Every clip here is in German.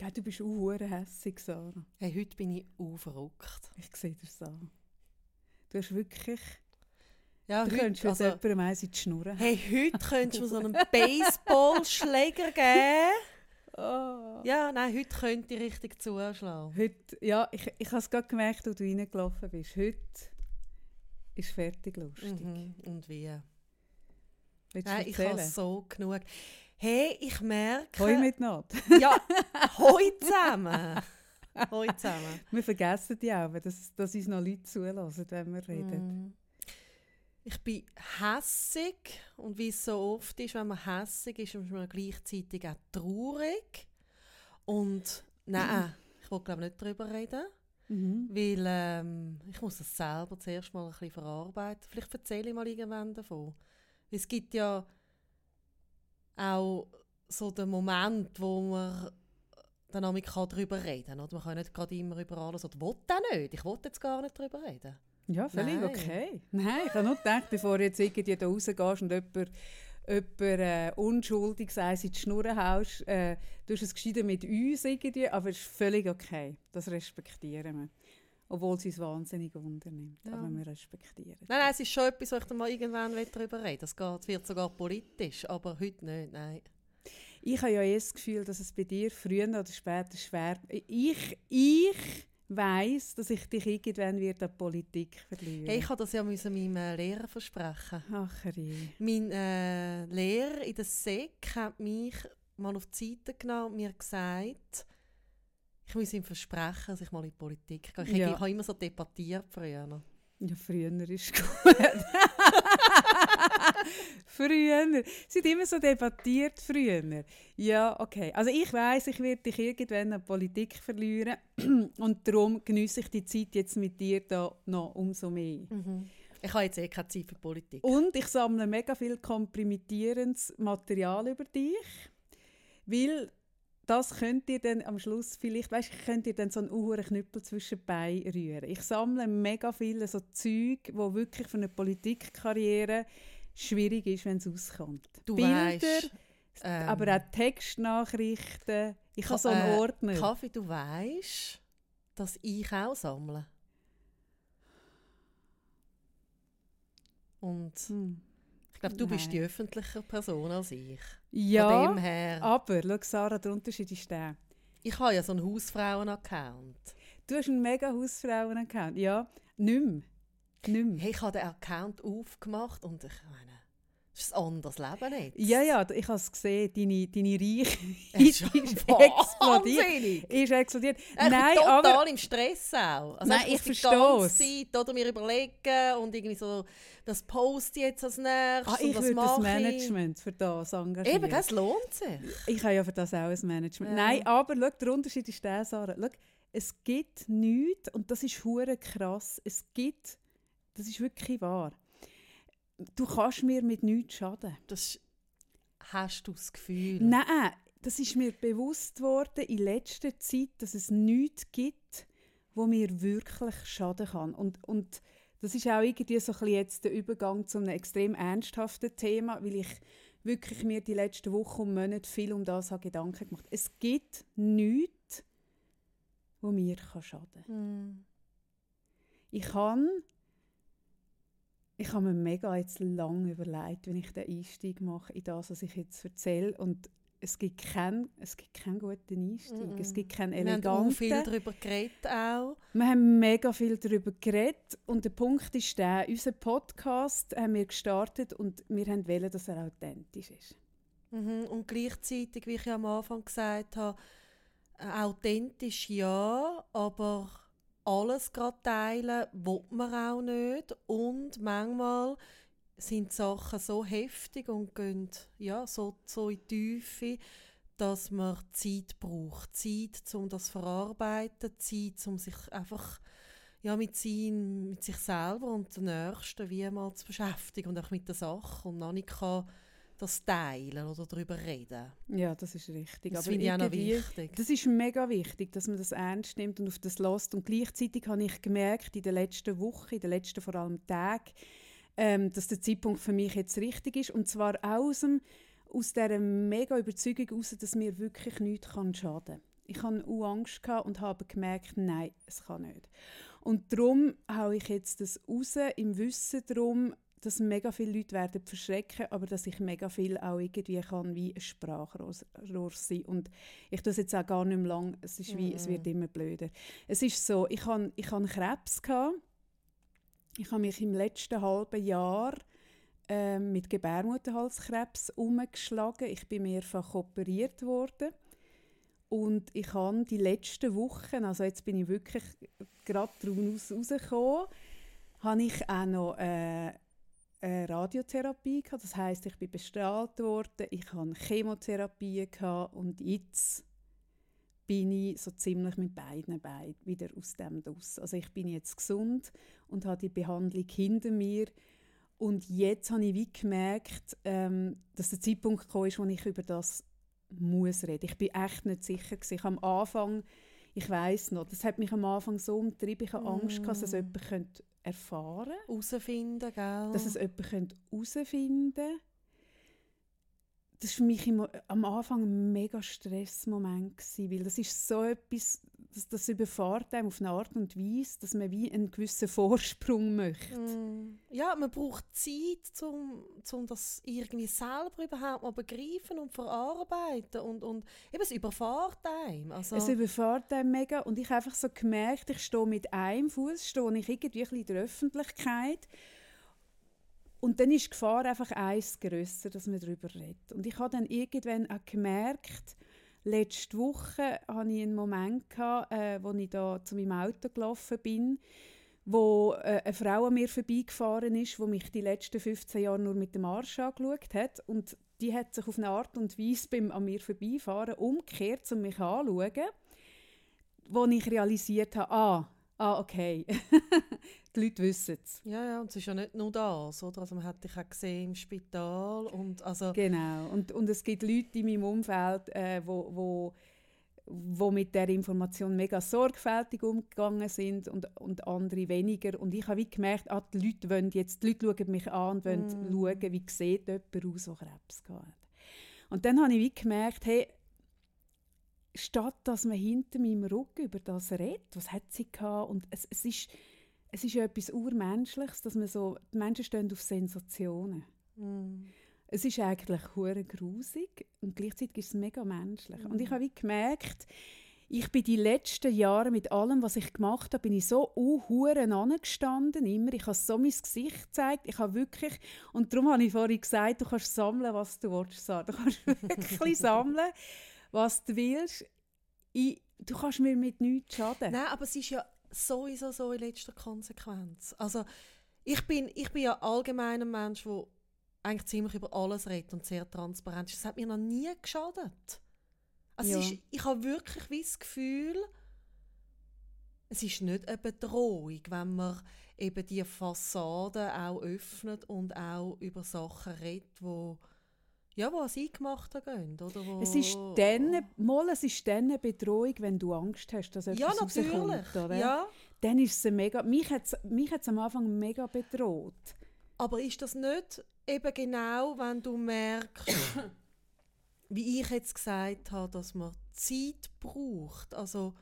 Ja, du bist auch hässig, Sarah. Hey, heute bin ich auch verrückt. Ich sehe das an. Du hast wirklich... Ja, du heute, könntest also, jemandem eins in die Schnur hey, heute könntest du mir so einen Baseballschläger geben. Oh. Ja, nein, heute könnte ich richtig zuschlagen. Heute, ja, ich, ich habe es gerade gemerkt, als du reingelaufen bist. Heute ist fertig lustig. Mhm. Und wie? Willst du Nein, ich habe so genug. Hey, ich merke... Hoi mit Not. Ja, hoi zusammen. hoi zusammen. Wir vergessen die auch, dass, dass uns noch Leute zulassen, wenn wir reden. Mm. Ich bin hässig und wie es so oft ist, wenn man hässig ist, ist man gleichzeitig auch traurig. Und nein, ich will glaube nicht darüber reden, Mhm. weil ähm, ich muss das selber zuerst mal ein bisschen verarbeiten. Vielleicht erzähle ich mal irgendwann davon. Es gibt ja auch so den Moment, wo man dann auch darüber reden kann. Oder? Man kann nicht gerade immer über alles, oder will auch nicht. Ich will jetzt gar nicht darüber reden. Ja, völlig Nein. okay. Nein, ich habe nur gedacht, bevor du jetzt irgendwie da rausgehst und jemand, jemand äh, unschuldig sei, in die Schnur haust, äh, du hast es gescheiter mit uns irgendwie, aber es ist völlig okay. Das respektieren wir. Obwohl es uns wahnsinnig unternimmt. Ja. Aber wir respektieren Nein, nein, es ist schon etwas, wo ich dann mal irgendwann darüber reden. Das geht, wird sogar politisch, aber heute nicht, nein. Ich habe ja eh das Gefühl, dass es bei dir früher oder später schwer... Ich, ich weiss, dass ich dich irgendwann wird an die Politik verlieren. Hey, ich habe das ja müssen meinem äh, Lehrer versprechen. Ach, je. Mein äh, Lehrer in der SEC hat mich mal auf die Seite genommen und mir gesagt, ich muss ihm versprechen, dass ich mal in die Politik gehe. Ich, Ja. habe immer so debattiert früher. Ja, früher ist gut. früher. Sie haben immer so debattiert früher. Ja, okay. Also ich weiß, ich werde dich irgendwann an Politik verlieren und darum genieße ich die Zeit jetzt mit dir da noch umso mehr. Ich habe jetzt eh keine Zeit für Politik. Und ich sammle mega viel kompromittierendes Material über dich, weil das könnt ihr dann am Schluss vielleicht, weißt, könnt ihr dann so einen uhuren Knüppel zwischen die Beine rühren. Ich sammle mega viele so Zeug, wo wirklich für eine Politikkarriere schwierig ist, wenn es auskommt. Du Bilder, weisst, ähm, aber auch Textnachrichten. Ich habe so einen äh, Ordner. Kaffee, du weißt, dass ich auch sammle. Und Hm. Ich glaube, du bist Nein. die öffentliche Person als ich. Von Ja, dem her. aber, schau Sarah, der Unterschied ist der. Ich habe ja so einen Hausfrauen-Account. Du hast einen mega Hausfrauen-Account. Ja, nicht mehr. Nicht mehr. Hey, ich habe den Account aufgemacht und ich meine, das ist ein anderes Leben nicht. Ja, ja, ich habe es gesehen, deine, deine Reichweite ist explodiert. Ist explodiert. Ich bin Nein, total aber im Stress auch. Also Nein, ich die verstehe es. Zeit oder mir überlegen und irgendwie so, das post ich jetzt als nächstes ah, und ich das würde das mache Management für das engagieren. ich. Eben, das lohnt sich. Ich habe ja für das auch ein Management. Ja. Nein, aber schau, der Unterschied ist der, Sarah. Schau, es gibt nichts, und das ist hure krass, es gibt, das ist wirklich wahr, du kannst mir mit nichts schaden. Das hast du das Gefühl. Nein, das ist mir bewusst worden in letzter Zeit, dass es nichts gibt, wo mir wirklich schaden kann. Und, und das ist auch irgendwie so ein bisschen jetzt der Übergang zu einem extrem ernsthaften Thema, weil ich wirklich mir die letzten Wochen und Monate viel um das habe Gedanken gemacht. Es gibt nichts, wo mir kann schaden kann. Hm. Ich kann ich habe mir mega jetzt lang überlegt, wenn ich den Einstieg mache in das, was ich jetzt erzähle. Und es gibt keinen, es gibt keinen guten Einstieg. Mhm. Es gibt keinen Wir haben viel eleganten. darüber geredet auch. Wir haben mega viel darüber geredet. Und der Punkt ist der, unser Podcast haben wir gestartet und wir haben wollen, dass er authentisch ist. Mhm. Und gleichzeitig, wie ich ja am Anfang gesagt habe, äh, authentisch ja, aber alles gerade teilen will man auch nicht. Und manchmal sind die Sachen so heftig und gehen ja, so, so in die Tiefe, dass man Zeit braucht. Zeit, um das zu verarbeiten, Zeit, um sich einfach ja, mit, sein, mit sich selber und den Nächsten wie mal zu beschäftigen und auch mit der Sache und noch nicht kann das teilen oder darüber reden. Ja, das ist richtig. Das finde ich auch noch wichtig. Das ist mega wichtig, dass man das ernst nimmt und auf das lässt. Und gleichzeitig habe ich gemerkt, in den letzten Wochen, in den letzten vor allem Tagen, ähm, dass der Zeitpunkt für mich jetzt richtig ist. Und zwar aus, dem, aus dieser mega Überzeugung heraus, dass mir wirklich nichts kann schaden kann. Ich hatte auch Angst und habe gemerkt, nein, es kann nicht. Und darum haue ich jetzt das raus, im Wissen darum, dass mega viele Leute werden verschrecken, aber dass ich mega viel auch irgendwie kann wie ein Sprachrohr sein. Und ich tue es jetzt auch gar nicht mehr lang, es, ist wie, mm. es wird immer blöder. Es ist so, ich hatte ich Krebs. Gehabt. Ich habe mich im letzten halben Jahr äh, mit Gebärmutterhalskrebs umgeschlagen. Ich bin mehrfach operiert worden. Und ich habe die letzten Wochen, also jetzt bin ich wirklich gerade daraus rausgekommen, habe ich auch noch äh, eine Radiotherapie gehabt. Das heißt, ich bin bestrahlt worden, ich hatte Chemotherapie gehabt und jetzt bin ich so ziemlich mit beiden Beinen wieder aus dem Duss. Also ich bin jetzt gesund und habe die Behandlung hinter mir und jetzt habe ich wie gemerkt, ähm, dass der Zeitpunkt gekommen ist, wo ich über das muss reden. Ich bin echt nicht sicher gewesen. Ich am Anfang, ich weiß noch, das hat mich am Anfang so umtrieben, ich hatte Angst, dass es mm. jemand könnte erfahren Herausfinden, gell? Dass es jemand herausfinden könnte. Das war für mich immer, am Anfang ein mega Stressmoment, gewesen, weil das ist so etwas, das, das überfahrt einem auf eine Art und Weise, dass man wie einen gewissen Vorsprung möchte. Mm. Ja, man braucht Zeit, um, um das irgendwie selber überhaupt mal begreifen und verarbeiten und, und eben, es überfahrt einem. Also es überfahrt einem mega und ich habe einfach so gemerkt, ich stehe mit einem Fuß, stehe ich irgendwie in der Öffentlichkeit und dann ist die Gefahr einfach eins grösser, dass man darüber redet. Und ich habe dann irgendwann auch gemerkt, Letzte Woche hatte ich einen Moment, gehabt, äh, wo ich da zu meinem Auto gelaufen bin, wo äh, eine Frau an mir vorbeigefahren ist, die mich die letzten 15 Jahre nur mit dem Arsch angeschaut hat. Und die hat sich auf eine Art und Weise beim an mir vorbeifahren umgekehrt, um mich anzuschauen, wo ich realisiert habe, ah, Ah, okay. die Leute wissen es. Ja, ja, und es ist ja nicht nur das, oder? Also man hat dich auch gesehen im Spital und also... Genau, und, und es gibt Leute in meinem Umfeld, äh, wo, wo, wo mit der Information mega sorgfältig umgegangen sind und, und andere weniger. Und ich habe wie gemerkt, ah, die Leute wollen jetzt, die Leute schauen mich an und wollen mm. schauen, wie sieht jemand aus, der Krebs hat. Und dann habe ich wie gemerkt, hey, statt dass man hinter meinem Rücken über das redet, was hat sie gehabt, und es, es ist es ist ja etwas urmenschliches, dass man so, die Menschen stehen auf Sensationen. Mm. Es ist eigentlich hure grusig und gleichzeitig ist es mega menschlich. Mm. Und ich mm. habe wie gemerkt, ich bin die letzten Jahre mit allem, was ich gemacht habe, bin ich so unhuren angestanden immer. Ich habe so mein Gesicht gezeigt. Ich habe wirklich und darum habe ich vorhin gesagt, du kannst sammeln, was du willst. Du kannst wirklich sammeln was du willst. Ich, du kannst mir mit nichts schaden. Nein, aber es ist ja sowieso so in letzter Konsequenz. Also ich bin, ich bin ja allgemein ein Mensch, der eigentlich ziemlich über alles redet und sehr transparent ist. Das hat mir noch nie geschadet. Also ja. ist, ich habe wirklich wie das Gefühl, es ist nicht eine Bedrohung, wenn man eben die Fassade auch öffnet und auch über Sachen redet, die ja, wo sie gemacht haben, oder wo es ist dann, mal, es ist dann eine Bedrohung, wenn du Angst hast, dass etwas ja, natürlich. Oder? Ja. Dann ist es mega, mich hat es mich am Anfang mega bedroht. Aber ist das nicht eben genau, wenn du merkst, wie ich jetzt gesagt habe, dass man Zeit braucht, also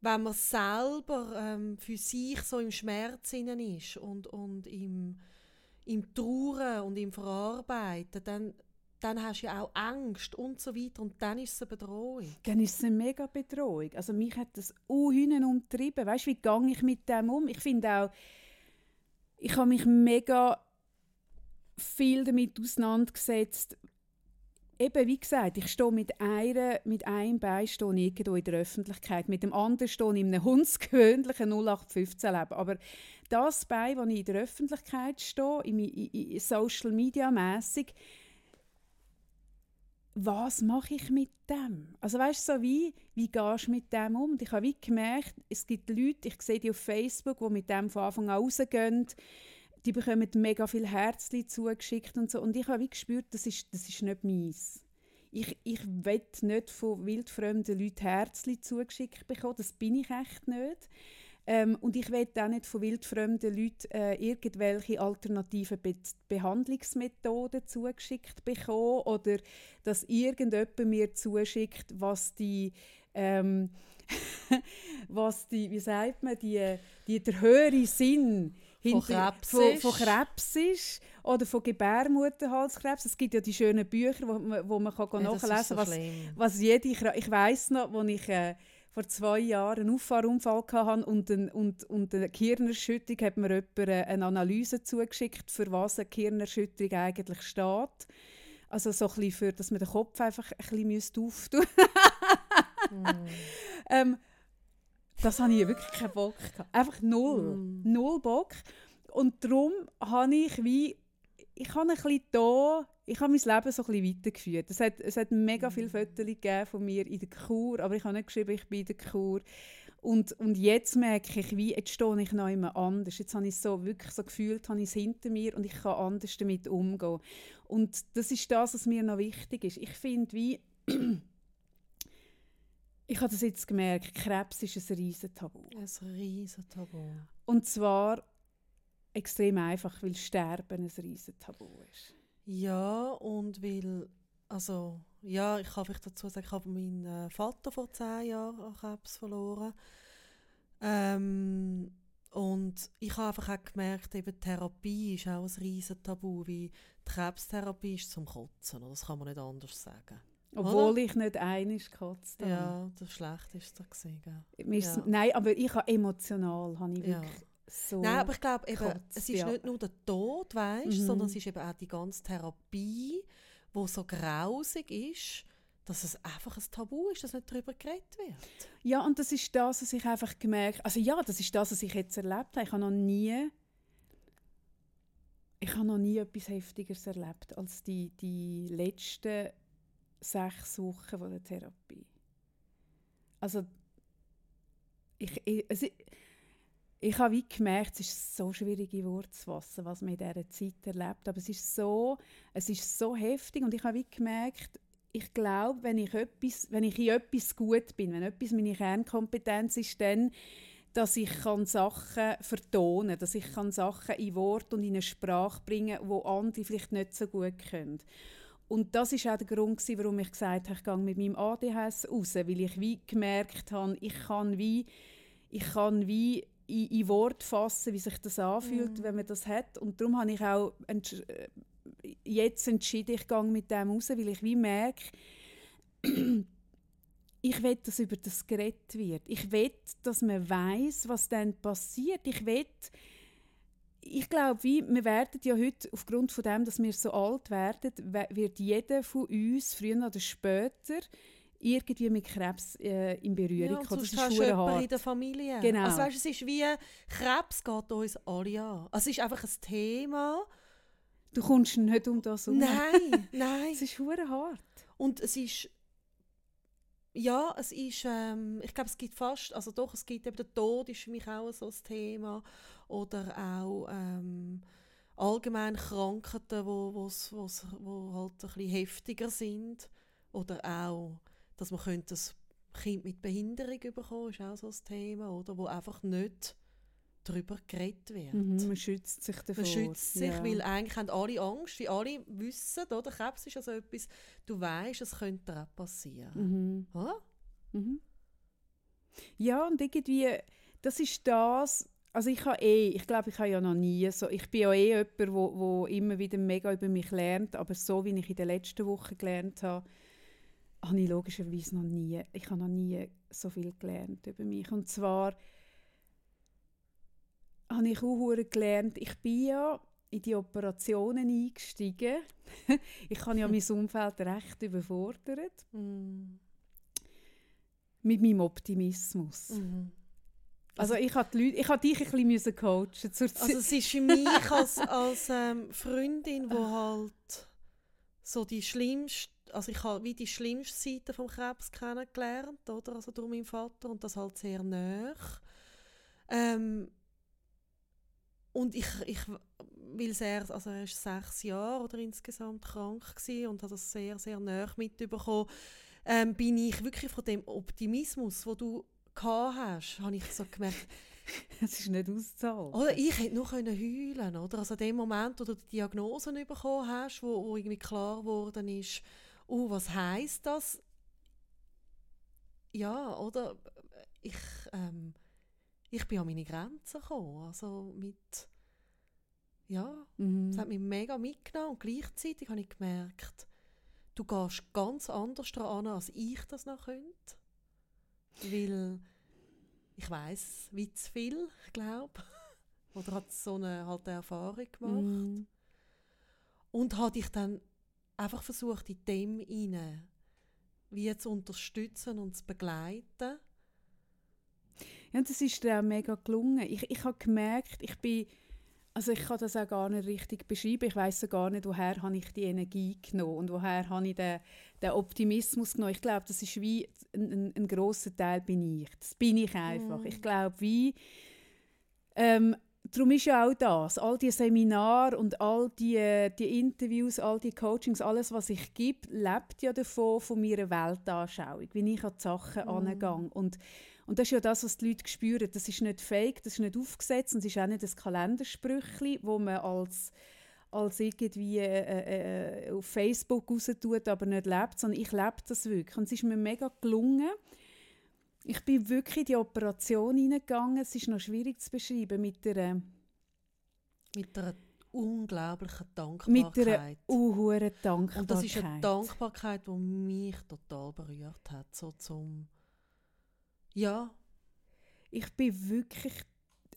wenn man selber ähm, für sich so im Schmerz ist und, und im im Trauern und im Verarbeiten, dann, dann hast du ja auch Angst und so weiter und dann ist es eine Bedrohung. Dann ist es eine mega Bedrohung. Also mich hat das unhühnen umtrieben. Weißt du, wie gehe ich mit dem um? Ich finde auch, ich habe mich mega viel damit auseinandergesetzt. Eben, wie gesagt, ich stehe mit, einer, mit einem Bein irgendwo in der Öffentlichkeit, mit dem anderen stehe ich in einem hundsgewöhnlichen 0815-Leben. Aber das bei, wo ich in der Öffentlichkeit stehe, in, in, in Social Media mäßig, was mache ich mit dem? Also weißt du, so wie, wie gehst du mit dem um? Und ich habe gemerkt, es gibt Leute, ich sehe die auf Facebook, die mit dem von Anfang an rausgehen, die bekommen mega viel Herzli zugeschickt und so. Und ich habe gespürt, das ist, das ist nicht meins. Ich, ich will nicht von wildfremden Leuten Herzli zugeschickt bekommen, das bin ich echt nicht. Ähm, und ich will auch nicht von wildfremden Leuten äh, irgendwelche alternativen Be Behandlungsmethoden zugeschickt bekommen oder dass irgendjemand mir zuschickt, was die ähm, was die, wie sagt man, die, die, der höhere Sinn Von hinter- Krebs von, ist. von Krebs ist oder von Gebärmutterhalskrebs. Es gibt ja die schönen Bücher, wo man, wo man kann Ja, nachlesen so kann, was, schlimm. was jede ich weiß noch, als ich äh, vor zwei Jahren einen Auffahrunfall hatte und, ein, und, und eine Gehirnerschütterung, hat mir jemand eine Analyse zugeschickt, für was eine Gehirnerschütterung eigentlich steht. Also so ein bisschen für, dass man den Kopf einfach ein bisschen auftun Mm. ähm, Das habe ich wirklich keinen Bock gehabt. Einfach null. Mm. Null Bock. Und darum habe ich wie, ich habe ein bisschen da, ich habe mein Leben so ein bisschen weitergeführt. Es hat, es hat mega viele Fotos gegeben von mir in der Kur, aber ich habe nicht geschrieben, ich bin in der Kur. Und, und jetzt merke ich, wie, jetzt stehe ich noch immer anders. Jetzt habe ich es so wirklich so gefühlt, habe ich es hinter mir und ich kann anders damit umgehen. Und das ist das, was mir noch wichtig ist. Ich finde, wie, ich habe das jetzt gemerkt, Krebs ist ein riesen Tabu. Ein riesen Tabu. Und zwar extrem einfach, weil Sterben ein riesen Tabu ist. Ja, und weil, also, ja, ich kann vielleicht dazu sagen, ich habe meinen äh, Vater vor zehn Jahren an Krebs verloren. Ähm, und ich habe einfach auch gemerkt, eben Therapie ist auch ein riesen Tabu, wie die Krebstherapie ist zum Kotzen, oder? das kann man nicht anders sagen. Obwohl ich nicht einig gekotzt habe. Ja, das Schlechteste ist- Ja. Nein, aber ich habe emotional habe ich Ja. So... Nein, aber ich glaube, eben, Kotzt, es ist ja. nicht nur der Tod, weißt, Mhm. sondern es ist eben auch die ganze Therapie, wo so grausig ist, dass es einfach ein Tabu ist, dass nicht darüber geredet wird. Ja, und das ist das, was ich einfach gemerkt Also ja, das ist das, was ich jetzt erlebt habe. Ich habe noch nie... Ich habe noch nie etwas Heftigeres erlebt als die, die letzten sechs Wochen von der Therapie. Also ich, ich, also, ich, ich habe wie gemerkt, es ist so schwierig in Worte zu fassen, was man in dieser Zeit erlebt. Aber es ist so, es ist so heftig und ich habe wie gemerkt, ich glaube, wenn ich, etwas, wenn ich in etwas gut bin, wenn etwas meine Kernkompetenz ist, dann, dass ich kann Sachen vertonen dass ich kann Sachen in Wort und in eine Sprache bringen wo andere vielleicht nicht so gut können. Und das ist auch der Grund, warum ich gesagt habe, ich gehe mit meinem ADHS raus, weil ich wie gemerkt habe, ich kann wie, ich kann wie in, in Wort fassen, wie sich das anfühlt, wenn man das hat. Und darum habe ich auch entsch- äh, jetzt entschieden, ich gehe mit dem raus, weil ich wie merke, ich will, dass über das geredet wird. Ich will, dass man weiß, was dann passiert. Ich will, ich glaube, wie, wir werden ja heute, aufgrund von dem, dass wir so alt werden, we- wird jeder von uns, früher oder später, irgendwie mit Krebs äh, in Berührung Ja, kommen. Das ist verdammt jemanden in hart. der Familie. Genau. Also weißt, es ist wie, Krebs geht uns alle an. Also es ist einfach ein Thema. Du kommst nicht um das herum. Nein, nein. Es ist verdammt hart. Und es ist, ja, es ist, ähm, ich glaube, es gibt fast, also doch, es gibt eben der Tod ist für mich auch so ein Thema. Oder auch ähm, allgemein Krankheiten, wo, wo's, wo's, wo halt ein bisschen heftiger sind. Oder auch, dass man könnte ein Kind mit Behinderung bekommen, ist auch so ein Thema, oder? Wo einfach nicht darüber geredet wird. Mhm, man schützt sich davor. Man schützt sich, ja. weil eigentlich haben alle Angst, wie alle wissen, oder? Krebs ist also etwas, du weißt, es könnte auch passieren. Mhm. Oder? Mhm. Ja, und irgendwie, das ist das, also ich habe eh, ich glaube, ich habe ja noch nie so, ich bin ja eh jemand, wo, wo immer wieder mega über mich lernt, aber so, wie ich in den letzten Wochen gelernt habe, habe ich logischerweise noch nie, ich habe noch nie so viel gelernt über mich. Und zwar habe ich auch gelernt, ich bin ja in die Operationen eingestiegen. ich habe ja mein Umfeld recht überfordert Mm. mit meinem Optimismus. Mhm. Also ich habe Leute, ich habe dich ein bisschen müssen coachen zur Zeit. Also es ist für mich als, als ähm, Freundin, wo halt so die schlimmste, also ich habe wie die schlimmste Seite vom Krebs kennengelernt, oder? Also durch meinen Vater und das halt sehr nah. Ähm, und ich, ich weil er, also er ist sechs Jahre oder insgesamt krank gewesen und hat das sehr, sehr nah mitbekommen, ähm, bin ich wirklich von dem Optimismus, wo du gehabt hast, habe ich so gemerkt, Es ist nicht auszuhalten. oder ich hätte nur können heulen oder? Also in dem Moment, wo du die Diagnosen bekommen hast, wo, wo irgendwie klar geworden ist, oh, was heißt das? ja, oder ich, ähm, ich bin an meine Grenzen gekommen, also mit, ja, Mhm. es hat mich mega mitgenommen und gleichzeitig habe ich gemerkt, du gehst ganz anders daran, als ich das noch könnte, weil ich weiß wie zu viel, ich glaube, oder hat so eine, halt eine Erfahrung gemacht Mhm. und habe dich dann einfach versucht, in dem hinein wie zu unterstützen und zu begleiten. Ja, das ist dir auch mega gelungen. Ich, ich habe gemerkt, ich bin, also ich kann das auch gar nicht richtig beschreiben. Ich weiß gar nicht, woher habe ich die Energie genommen und woher habe ich den, den Optimismus genommen. Ich glaube, das ist wie ein, ein, ein grosser Teil bin ich. Das bin ich einfach. Mm. Ich glaube, wie ähm, darum ist ja auch das, all die Seminare und all die, äh, die Interviews, all die Coachings, alles, was ich gebe, lebt ja davon, von meiner Weltanschauung, wie ich an die Sachen Mm. angehe. Und, und das ist ja das, was die Leute spüren. Das ist nicht fake, das ist nicht aufgesetzt und es ist auch nicht ein Kalendersprüchli, wo man als als irgendwie äh, äh, auf Facebook raus tut, aber nicht lebt, sondern ich lebe das wirklich. Und es ist mir mega gelungen. Ich bin wirklich in die Operation hineingegangen. Es ist noch schwierig zu beschreiben mit der Mit einer unglaublichen mit Dankbarkeit. einer unhuren Dankbarkeit. und das ist eine Dankbarkeit, die mich total berührt hat. So zum ja, ich bin wirklich,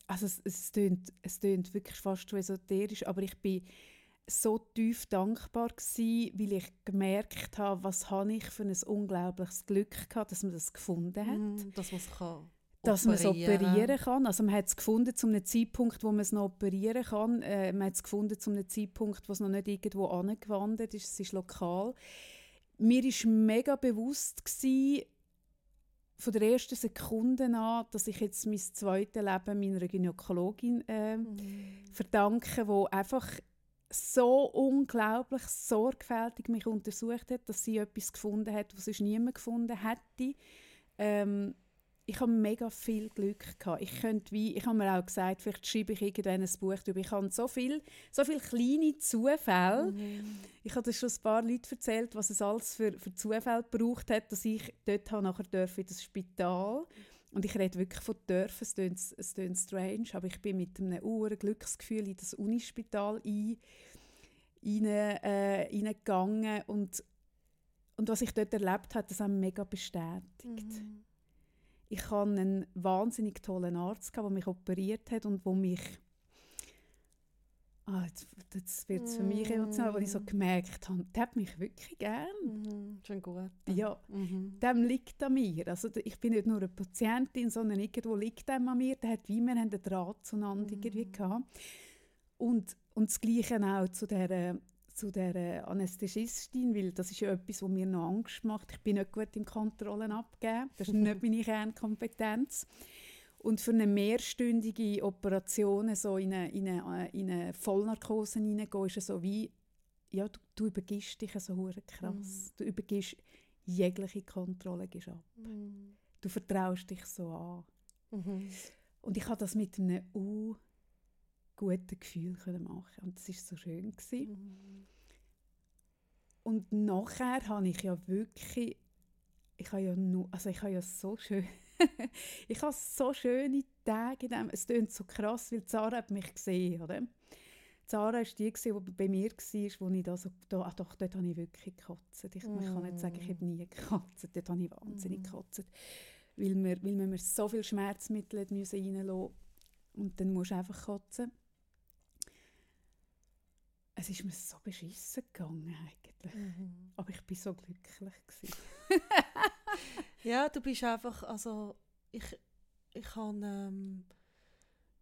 also es, es, tönt, es tönt wirklich fast schon esoterisch, aber ich bin so tief dankbar gewesen, weil ich gemerkt habe, was habe ich für ein unglaubliches Glück gehabt, dass man das gefunden hat. mm, dass man es kann dass man es operieren kann. Also man hat es gefunden zu einem Zeitpunkt, wo man es noch operieren kann. Äh, man hat es gefunden zu einem Zeitpunkt, wo es noch nicht irgendwo angewandert ist. Es ist lokal. Mir war mega bewusst gewesen, von der ersten Sekunde an, dass ich jetzt mein zweites Leben meiner Gynäkologin äh, Mm. verdanke, wo einfach so unglaublich sorgfältig mich untersucht hat, dass sie etwas gefunden hat, was sonst niemand gefunden hätte. Ähm, ich habe mega viel Glück gehabt. Ich könnte wie, ich habe mir auch gesagt, vielleicht schreibe ich irgendwann ein Buch darüber. Ich habe so viel, so viele kleine Zufälle. Mhm. Ich habe schon ein paar Leuten erzählt, was es alles für, für Zufälle gebraucht hat, dass ich dort habe nachher dürfen in das Spital und ich rede wirklich von dürfen, es klingt, es klingt strange, aber ich bin mit einem hohen Glücksgefühl in das Unispital ein, rein, äh, reingegangen und, und was ich dort erlebt habe, das hat mich mega bestätigt. Mhm. Ich hatte einen wahnsinnig tollen Arzt, der mich operiert hat und wo mich ah, jetzt, jetzt wird es für mich emotional, wo ich so Mm. gemerkt habe, der hat mich wirklich gern. Mhm. Schon gut. Ja, Mhm. dem liegt an mir. Also ich bin nicht nur eine Patientin, sondern irgendwo liegt dem an mir. Der hat wie wir haben einen Draht zueinander Mhm. irgendwie gehabt. Und, und das Gleiche auch zu der, äh, zu der Anästhesistin, weil das ist ja etwas, was mir noch Angst macht. Ich bin nicht gut im Kontrollen abgeben. Das ist nicht meine Kernkompetenz. Und für eine mehrstündige Operation so in eine, in eine, äh, in eine Vollnarkose hineingehen, ist es so wie, ja, du, du übergibst dich so krass. Du übergibst jegliche Kontrolle gibst ab. Mhm. Du vertraust dich so an. Mhm. Und ich habe das mit einem uh, guten Gefühl können machen und das ist so schön gewesen. Mhm. Und nachher habe ich ja wirklich, ich habe ja nur, also ich habe ja so schön, ich habe so schöne Tage in dem, es klingt so krass, weil Zara hat mich gesehen, oder? Zara war die, die bei mir war, wo ich da so, da, ach doch, dort habe ich wirklich gekotzt. Ich, ich kann nicht sagen, ich habe nie gekotzt, dort habe ich wahnsinnig Mm. gekotzt. Weil wir, weil wir so viel Schmerzmittel müssen reinlassen und dann musst du einfach kotzen. Es ist mir so beschissen gegangen eigentlich. Mhm. Aber ich war so glücklich. Ja, du bist einfach, also ich, ich habe ähm,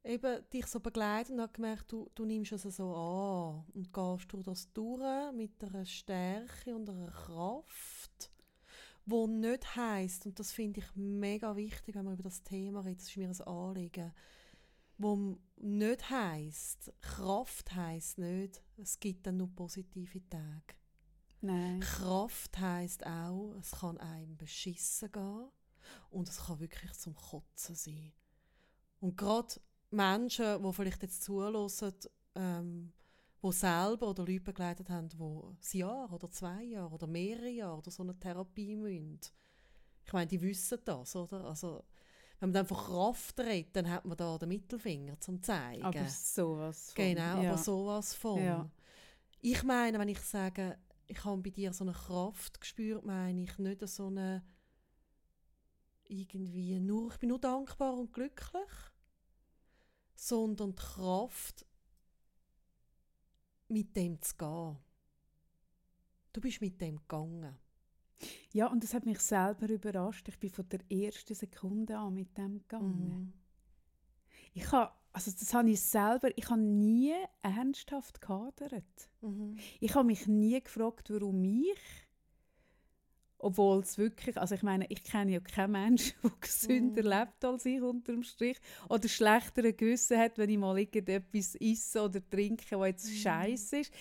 eben dich so begleitet und habe gemerkt, du, du nimmst es so an und gehst durch das durch mit einer Stärke und einer Kraft, wo nicht heißt und das finde ich mega wichtig, wenn wir über das Thema reden, das ist mir ein Anliegen, wo nicht heißt, Kraft heißt nicht, es gibt dann nur positive Tage. Nein. Kraft heißt auch, es kann einem beschissen gehen und es kann wirklich zum Kotzen sein. Und gerade Menschen, die vielleicht jetzt zulassen, ähm, die selber oder Leute begleitet haben, die ein Jahr oder zwei Jahre oder mehrere Jahre oder so eine Therapie müssen, Ich meine, die wissen das, oder? Also, wenn man dann von Kraft redet, dann hat man da den Mittelfinger zum zeigen. Aber sowas von. Genau, ja. aber sowas von. Ja. Ich meine, wenn ich sage, ich habe bei dir so eine Kraft gespürt, meine ich nicht so eine irgendwie nur, ich bin nur dankbar und glücklich, sondern die Kraft, mit dem zu gehen. Du bist mit dem gegangen. Ja, und das hat mich selber überrascht. Ich bin von der ersten Sekunde an mit dem gegangen. Mhm. Ich habe, also das habe ich selber, ich habe nie ernsthaft gehadert. Mhm. Ich habe mich nie gefragt, warum ich, obwohl es wirklich, also ich meine, ich kenne ja keinen Menschen, der gesünder Mhm. lebt als ich unterm Strich oder schlechter Gewissen hat, wenn ich mal irgendetwas esse oder trinke, was jetzt Mhm. scheiße ist.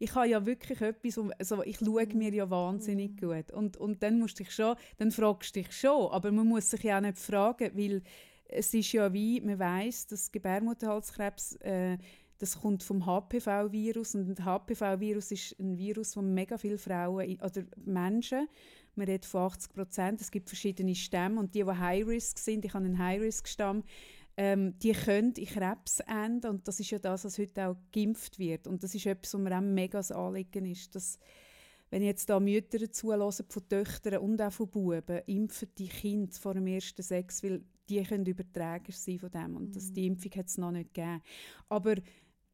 Ich habe ja wirklich etwas, also ich schaue mir ja wahnsinnig Mhm. gut und, und dann musst dich schon, dann fragst du dich schon, aber man muss sich ja auch nicht fragen, weil es ist ja wie, man weiß, dass Gebärmutterhalskrebs äh, das kommt vom HPV-Virus und der HPV-Virus ist ein Virus, das mega viele Frauen oder Menschen, man redet von 80 Prozent, es gibt verschiedene Stämme und die, die High-Risk sind, ich habe einen High-Risk-Stamm, ähm, die können in Krebs enden und das ist ja das, was heute auch geimpft wird und das ist etwas, was mir auch mega das Anliegen ist, dass wenn ich jetzt da Mütter zulassen von Töchtern und auch von Buben, impfen die Kinder vor dem ersten Sex, weil die können Überträger sein von dem und das, die Impfung hat es noch nicht gegeben. Aber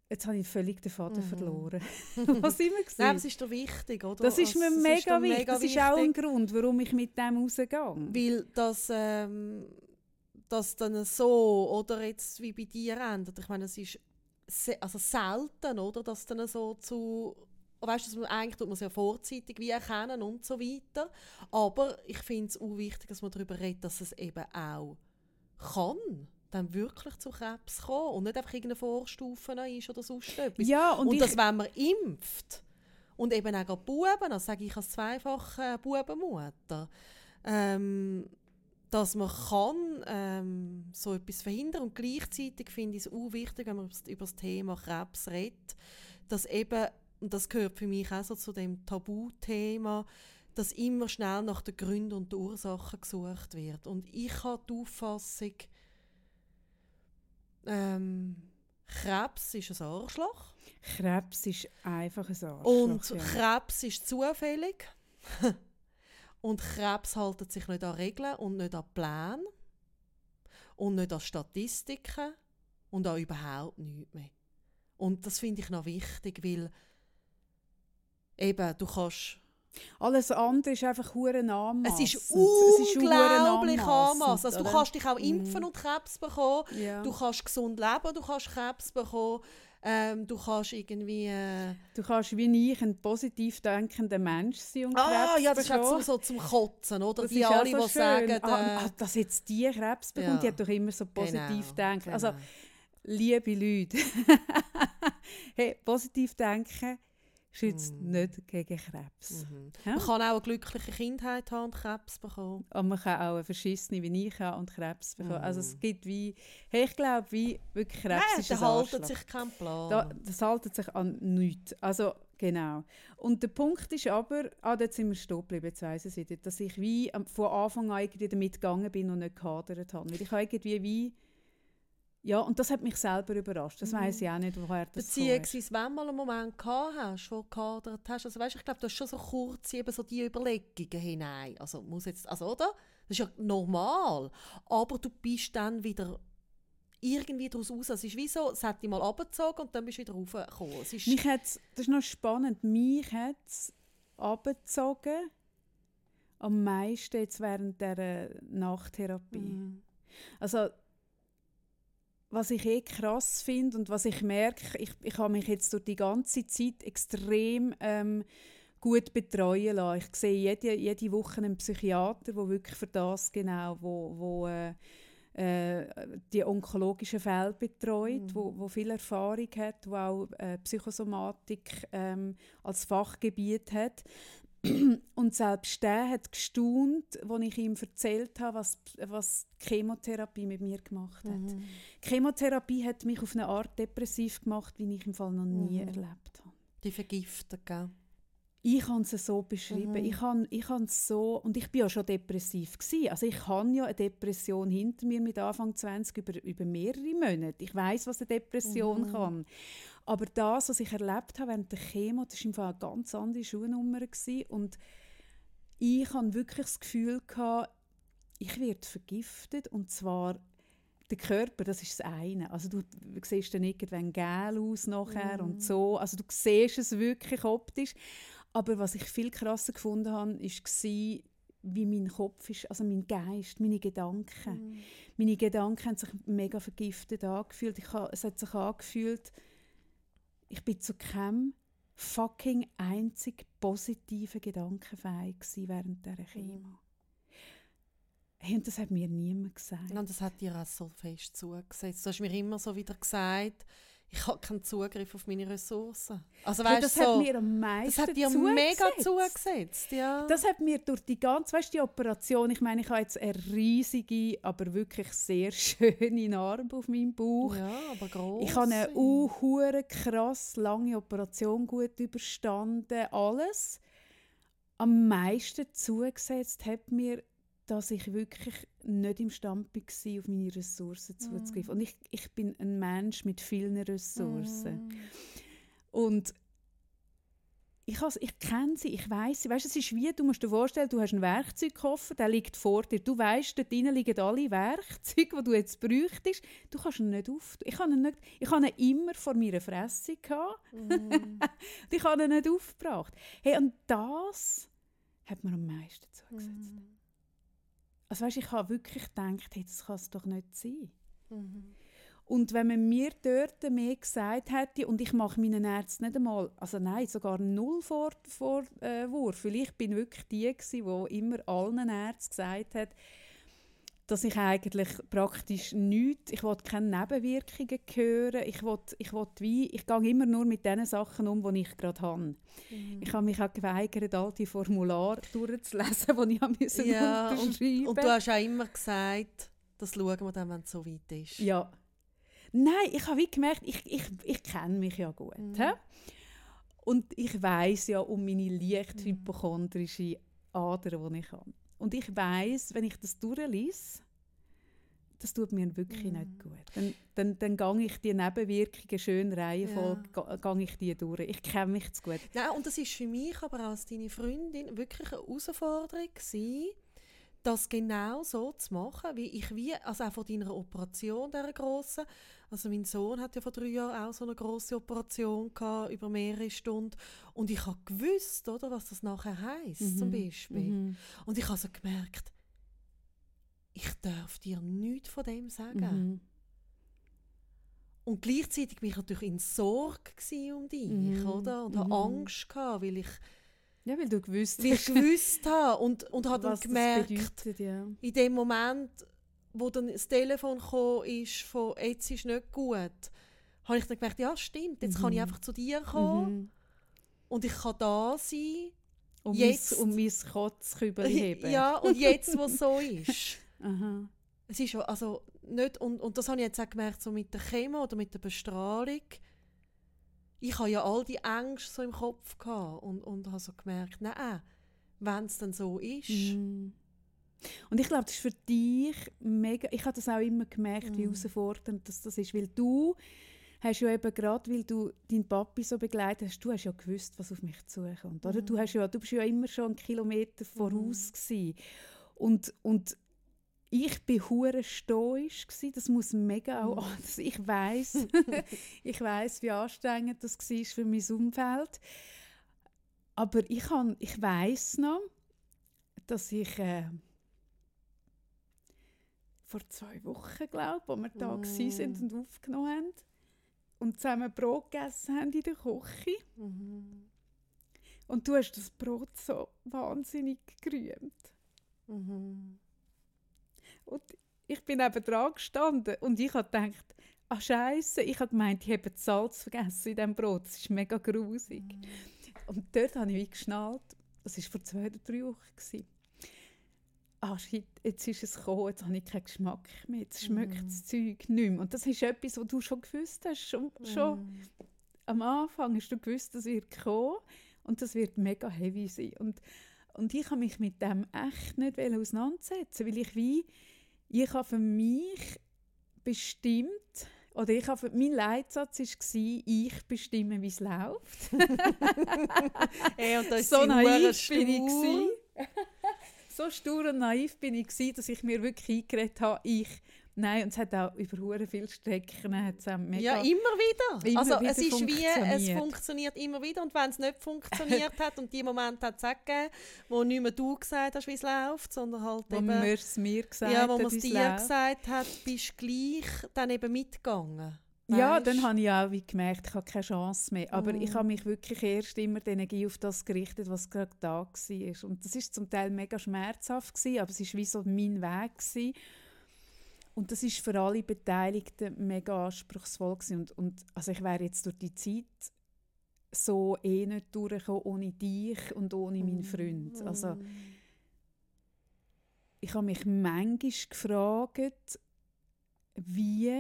jetzt habe ich völlig den Faden Mhm. verloren. Was immer Nein, gesehen? aber es ist dir wichtig, oder? Das ist Also, mir es mega dir wichtig. Das ist auch ein Grund, warum ich mit dem rausgehe. Weil das, ähm, das dann so, oder jetzt wie bei dir endet, ich meine, es ist se also selten, oder, dass dann so zu, weißt du, eigentlich tut man es ja vorzeitig wie erkennen und so weiter, aber ich finde es auch wichtig, dass man darüber redet, dass es eben auch kann, dann wirklich zu Krebs kommen und nicht einfach irgendeine Vorstufe ist oder sonst etwas. Ja, und, Und, dass, wenn man impft, und eben auch Buben, also sage ich als zweifache Bubenmutter, ähm, dass man kann ähm, so etwas verhindern und gleichzeitig finde ich es auch wichtig, wenn man über das- über das Thema Krebs redet, dass eben, und das gehört für mich auch so zu dem Tabuthema, dass immer schnell nach den Gründen und den Ursachen gesucht wird. Und ich habe die Auffassung, ähm, Krebs ist ein Arschloch. Krebs ist einfach ein Arschloch. Und ja. Krebs ist zufällig. und Krebs halten sich nicht an Regeln und nicht an Pläne. Und nicht an Statistiken. Und an überhaupt nichts mehr. Und das finde ich noch wichtig, weil eben, du kannst... Alles andere ist einfach hure anmassend. Es ist unglaublich anmassend. Also, du oder? kannst dich auch impfen Mhm. und Krebs bekommen. Ja. Du kannst gesund leben, du kannst Krebs bekommen. Ähm, du kannst irgendwie... Äh, Du kannst wie ich ein positiv denkender Mensch sein und Ah, Krebs ja, das ist auch bekommen. so zum Kotzen, oder? Das die alle, so die schön. sagen, äh, ah, ah, dass jetzt die Krebs bekommt, Ja. die hat doch immer so positiv genau, denken. genau. Also, liebe Leute, hey, positiv denken schützt Mm. nicht gegen Krebs. Mhm. Ja? Man kann auch eine glückliche Kindheit haben und Krebs bekommen. Aber man kann auch eine verschissene wie ich haben und Krebs bekommen. Also es Mhm. gibt wie, hey, ich glaube, wie wirklich Krebs Nein, ist da ein haltet sich kein Plan. Da, das haltet sich an nichts. Also, genau. Und der Punkt ist aber, ah, dort sind wir stehen geblieben, jetzt weiss ich es wieder, dass ich wie von Anfang an irgendwie damit gegangen bin und nicht gehadert habe. Weil ich habe irgendwie wie, ja, und das hat mich selber überrascht. Das Mhm. weiss ich auch nicht, woher das kommt. Beziehungsweise, wenn du mal einen Moment gehabt hast, wo du gehadert hast, also weißt, ich glaube, du hast schon so kurz eben so die Überlegungen hinein. Also, muss jetzt, also, oder? Das ist ja normal. Aber du bist dann wieder irgendwie daraus raus. Es ist wie so, es hat dich mal abgezogen und dann bist du wieder raufgekommen. Es ist, Mich hat's, das ist noch spannend, mich hat es abgezogen, am meisten jetzt während der Nachtherapie. Mhm. Also, was ich eh krass finde und was ich merke, ich, ich habe mich jetzt durch die ganze Zeit extrem ähm, gut betreuen lassen. Ich sehe jede, jede Woche einen Psychiater, der wirklich für das genau, wo, wo äh, äh, die onkologischen Fälle betreut, Mhm. wo, wo viel Erfahrung hat, wo auch äh, Psychosomatik ähm, als Fachgebiet hat. Und selbst der hat gestaunt, als ich ihm erzählt habe, was, was Chemotherapie mit mir gemacht hat. Mhm. Chemotherapie hat mich auf eine Art depressiv gemacht, wie ich im Fall noch nie Mhm. erlebt habe. Die vergiftet, gell? ich habe es so beschrieben. Mhm. Ich habe ich habe es so und ich bin ja schon depressiv gewesen. Also ich habe ja eine Depression hinter mir mit Anfang 20 über, über mehrere Monate. Ich weiß, was eine Depression Mhm. kann. Aber das, was ich erlebt habe während der Chemo, das war im Fall eine ganz andere Schuhnummer gewesen. und ich hatte wirklich das Gefühl gehabt, ich werde vergiftet und zwar der Körper, das ist das eine. Also du siehst dann irgendwann gel aus nachher Mhm. und so. Also du siehst es wirklich optisch. Aber was ich viel krasser gefunden habe, war, wie mein Kopf ist, also mein Geist, meine Gedanken. Mhm. Meine Gedanken haben sich mega vergiftet angefühlt. Ich es hat sich angefühlt, ich bin zu keinem fucking einzig positiven Gedanken fähig während dieser Chemo. Hey, und das hat mir niemand gesagt. Und das hat dir auch so fest zugesetzt. Du hast mir immer so wieder gesagt, ich habe keinen Zugriff auf meine Ressourcen. Also weißt das so, hat mir am meisten das hat dir zugesetzt. mega zugesetzt. Ja. Das hat mir durch die ganze, weißt, die Operation, ich meine, ich habe jetzt eine riesige, aber wirklich sehr schöne Narbe auf meinem Bauch. ja, aber groß. Ich habe eine uh, krass lange Operation gut überstanden, alles. Am meisten zugesetzt hat mir, dass ich wirklich nicht imstande war, auf meine Ressourcen zuzugreifen. Und ich, ich bin ein Mensch mit vielen Ressourcen. Mm. Und ich, has- ich kenne sie, ich weiß sie. Weißt, es ist wie, du musst dir vorstellen, du hast einen Werkzeugkoffer, der liegt vor dir. Du weißt, dort drinnen liegen alle Werkzeuge, die du jetzt bräuchtest. Du kannst ihn nicht auf. Ich habe ihn, nicht, ich habe ihn immer vor meiner Fresse gehabt. Mm. und ich habe ihn nicht aufgebracht. Hey, und das hat mir am meisten zugesetzt. Mm. Also weißt, ich habe wirklich gedacht, hey, das kann es doch nicht sein. Mhm. Und wenn man mir dort mehr gesagt hätte, und ich mache meinen Ärzten nicht einmal, also nein, sogar null Vor Vorwurf, äh, Wurf, weil ich bin wirklich die gewesen, die immer allen Ärzten gesagt hat, dass ich eigentlich praktisch nichts, ich wollte keine Nebenwirkungen hören, ich wollte, ich wollte wie, ich gehe immer nur mit den Sachen um, die ich gerade habe. Mhm. Ich habe mich auch geweigert, all die Formulare durchzulesen, die ich habe müssen Ja, und, unterschreiben und du hast auch immer gesagt, das schauen wir dann, wenn es so weit ist. Ja. Nein, ich habe wie gemerkt, ich, ich, ich kenne mich ja gut. Mhm. Und ich weiß ja um meine leicht Mhm. hypochondrische Adern, die ich habe. Und ich weiß, wenn ich das durchlese, das tut mir wirklich Mhm. nicht gut. Dann, dann, dann gehe ich die Nebenwirkungen schön reihenvoll, ja. gehe ich die durch. Ich kenne mich zu gut. Nein, und das ist für mich aber als deine Freundin wirklich eine Herausforderung gewesen, das genau so zu machen, wie ich wie, also auch von deiner Operation, dieser grossen, also mein Sohn hat ja vor drei Jahren auch so eine grosse Operation gehabt, über mehrere Stunden und ich habe gewusst, oder, was das nachher heisst, zum Beispiel. Mhm. Und ich habe so gemerkt, ich darf dir nichts von dem sagen. Mhm. Und gleichzeitig war ich natürlich in Sorge um dich, Mhm. oder? Und Mhm. hatte Angst, gehabt, weil ich, Ja, weil du gewusst weil ich gewusst habe und, und habe dann gemerkt, bedeutet. Ja. in dem Moment, wo dann das Telefon kam, ist von «Jetzt ist nicht gut», habe ich dann gemerkt, ja stimmt, jetzt kann ich Mhm. einfach zu dir kommen Mhm. und ich kann da sein. Um Jetzt- mein, um mein Kotzkübel heben. Ja, und jetzt, wo es so ist. Aha. Es ist also nicht, und, und das habe ich jetzt auch gemerkt, so mit der Chemo oder mit der Bestrahlung. Ich habe ja all die Ängste so im Kopf gehabt und, und habe so gemerkt, nein, wenn es dann so ist. Mhm. Und ich glaube, das ist für dich mega, ich habe das auch immer gemerkt, wie Mhm. herausfordernd das, das ist, weil du hast ja eben gerade, weil du deinen Papi so begleitet hast, du hast ja gewusst, was auf mich zukommt, oder? Du, Mhm. hast ja, du bist ja immer schon einen Kilometer voraus gewesen. Und, und ich bin hure stoisch gsi. Das muss mega auch. Mhm. Also ich weiß, ich weiß, wie anstrengend das war für mein Umfeld. Aber ich han, ich weiß noch, dass ich äh, vor zwei Wochen glaube, wo wir da gsi sind und aufgenommen haben und zusammen Brot gegessen haben in der Küche. Mhm. Und du hast das Brot so wahnsinnig gerühmt. Mhm. Und ich bin eben dran gestanden und ich habe gedacht, ah Scheiße, ich habe gemeint, ich habe das Salz vergessen in diesem Brot. Das ist mega grusig. Und dort habe ich wie geschnallt, das war vor zwei oder drei Wochen. Gewesen. Ah shit, jetzt ist es gekommen, jetzt habe ich keinen Geschmack mehr, jetzt schmeckt Mhm. das Zeug nicht mehr. Und das ist etwas, was du schon gewusst hast, schon, schon Mhm. am Anfang hast du gewusst, das wird kommen. Und das wird mega heavy sein. Und, und ich habe mich mit dem echt nicht auseinandersetzen, weil ich wie, ich habe für mich bestimmt, oder ich habe, mein Leitsatz war, ich bestimme, wie es läuft. hey, und das so naiv bin ich. so stur und naiv bin ich, dass ich mir wirklich eingeredet habe, ich Nein, und es hat auch über hure viele Strecken hat's mega Ja, immer wieder. Immer also wieder es ist wie, es funktioniert immer wieder und wenn es nicht funktioniert hat und die Momente hat es auch gegeben, wo nicht mehr du gesagt hast, wie es läuft, sondern halt wo eben... man es mir gesagt Ja, wo man es dir läuft. gesagt hat, bist du gleich dann eben mitgegangen. Ja, Weisst? dann habe ich auch wie gemerkt, ich habe keine Chance mehr. Aber Mm. ich habe mich wirklich erst immer die Energie auf das gerichtet, was gerade da war. Und das ist zum Teil mega schmerzhaft, gewesen, aber es war wie so mein Weg. Gewesen. Und das ist für alle Beteiligten mega anspruchsvoll. Gewesen. Und, und also ich wäre jetzt durch die Zeit so eh nicht durchgekommen ohne dich und ohne meinen Freund. Also Mm. ich habe mich manchmal gefragt, wie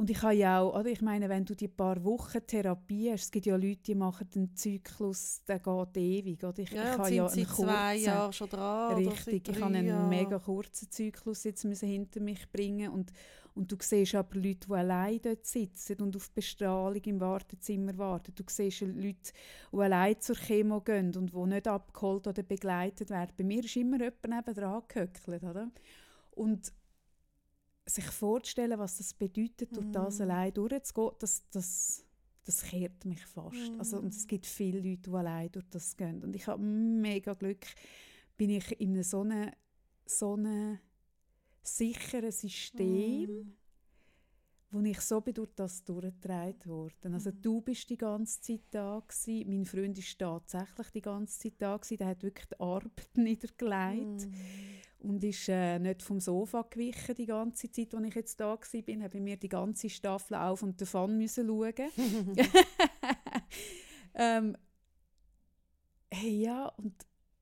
und ich habe ja auch, oder ich meine, wenn du die paar Wochen Therapie hast, es gibt ja Leute, die machen den Zyklus, der geht ewig, oder? Ich, Ja, ich habe ja einen zwei kurzen- Jahren schon dran. Richtig, ich habe einen Jahren. mega kurzen Zyklus jetzt müssen hinter mich bringen und, und du siehst aber Leute, die allein dort sitzen und auf Bestrahlung im Wartezimmer warten. Du siehst Leute, die allein zur Chemo gehen und die nicht abgeholt oder begleitet werden. Bei mir ist immer jemand nebenan gehöckelt, oder? Und sich vorzustellen, was das bedeutet, durch das Mhm. allein durchzugehen, das, das, das kehrt mich fast. Also, und es Mhm. gibt viele Leute, die allein durch das gehen. Und ich habe mega Glück, bin ich in einem so einem so einem sicheren System, Mm. wo ich so bin durch das durchgetragen worden. Also Mhm. du bist die ganze Zeit da gewesen, mein Freund ist tatsächlich die ganze Zeit da gewesen, der hat wirklich die Arbeit niedergelegt Mm. Und ist äh, nicht vom Sofa gewichen die ganze Zeit, als ich jetzt da war. bin, habe ich mir die ganze Staffel auf und davon müssen schauen. ähm, hey, ja, und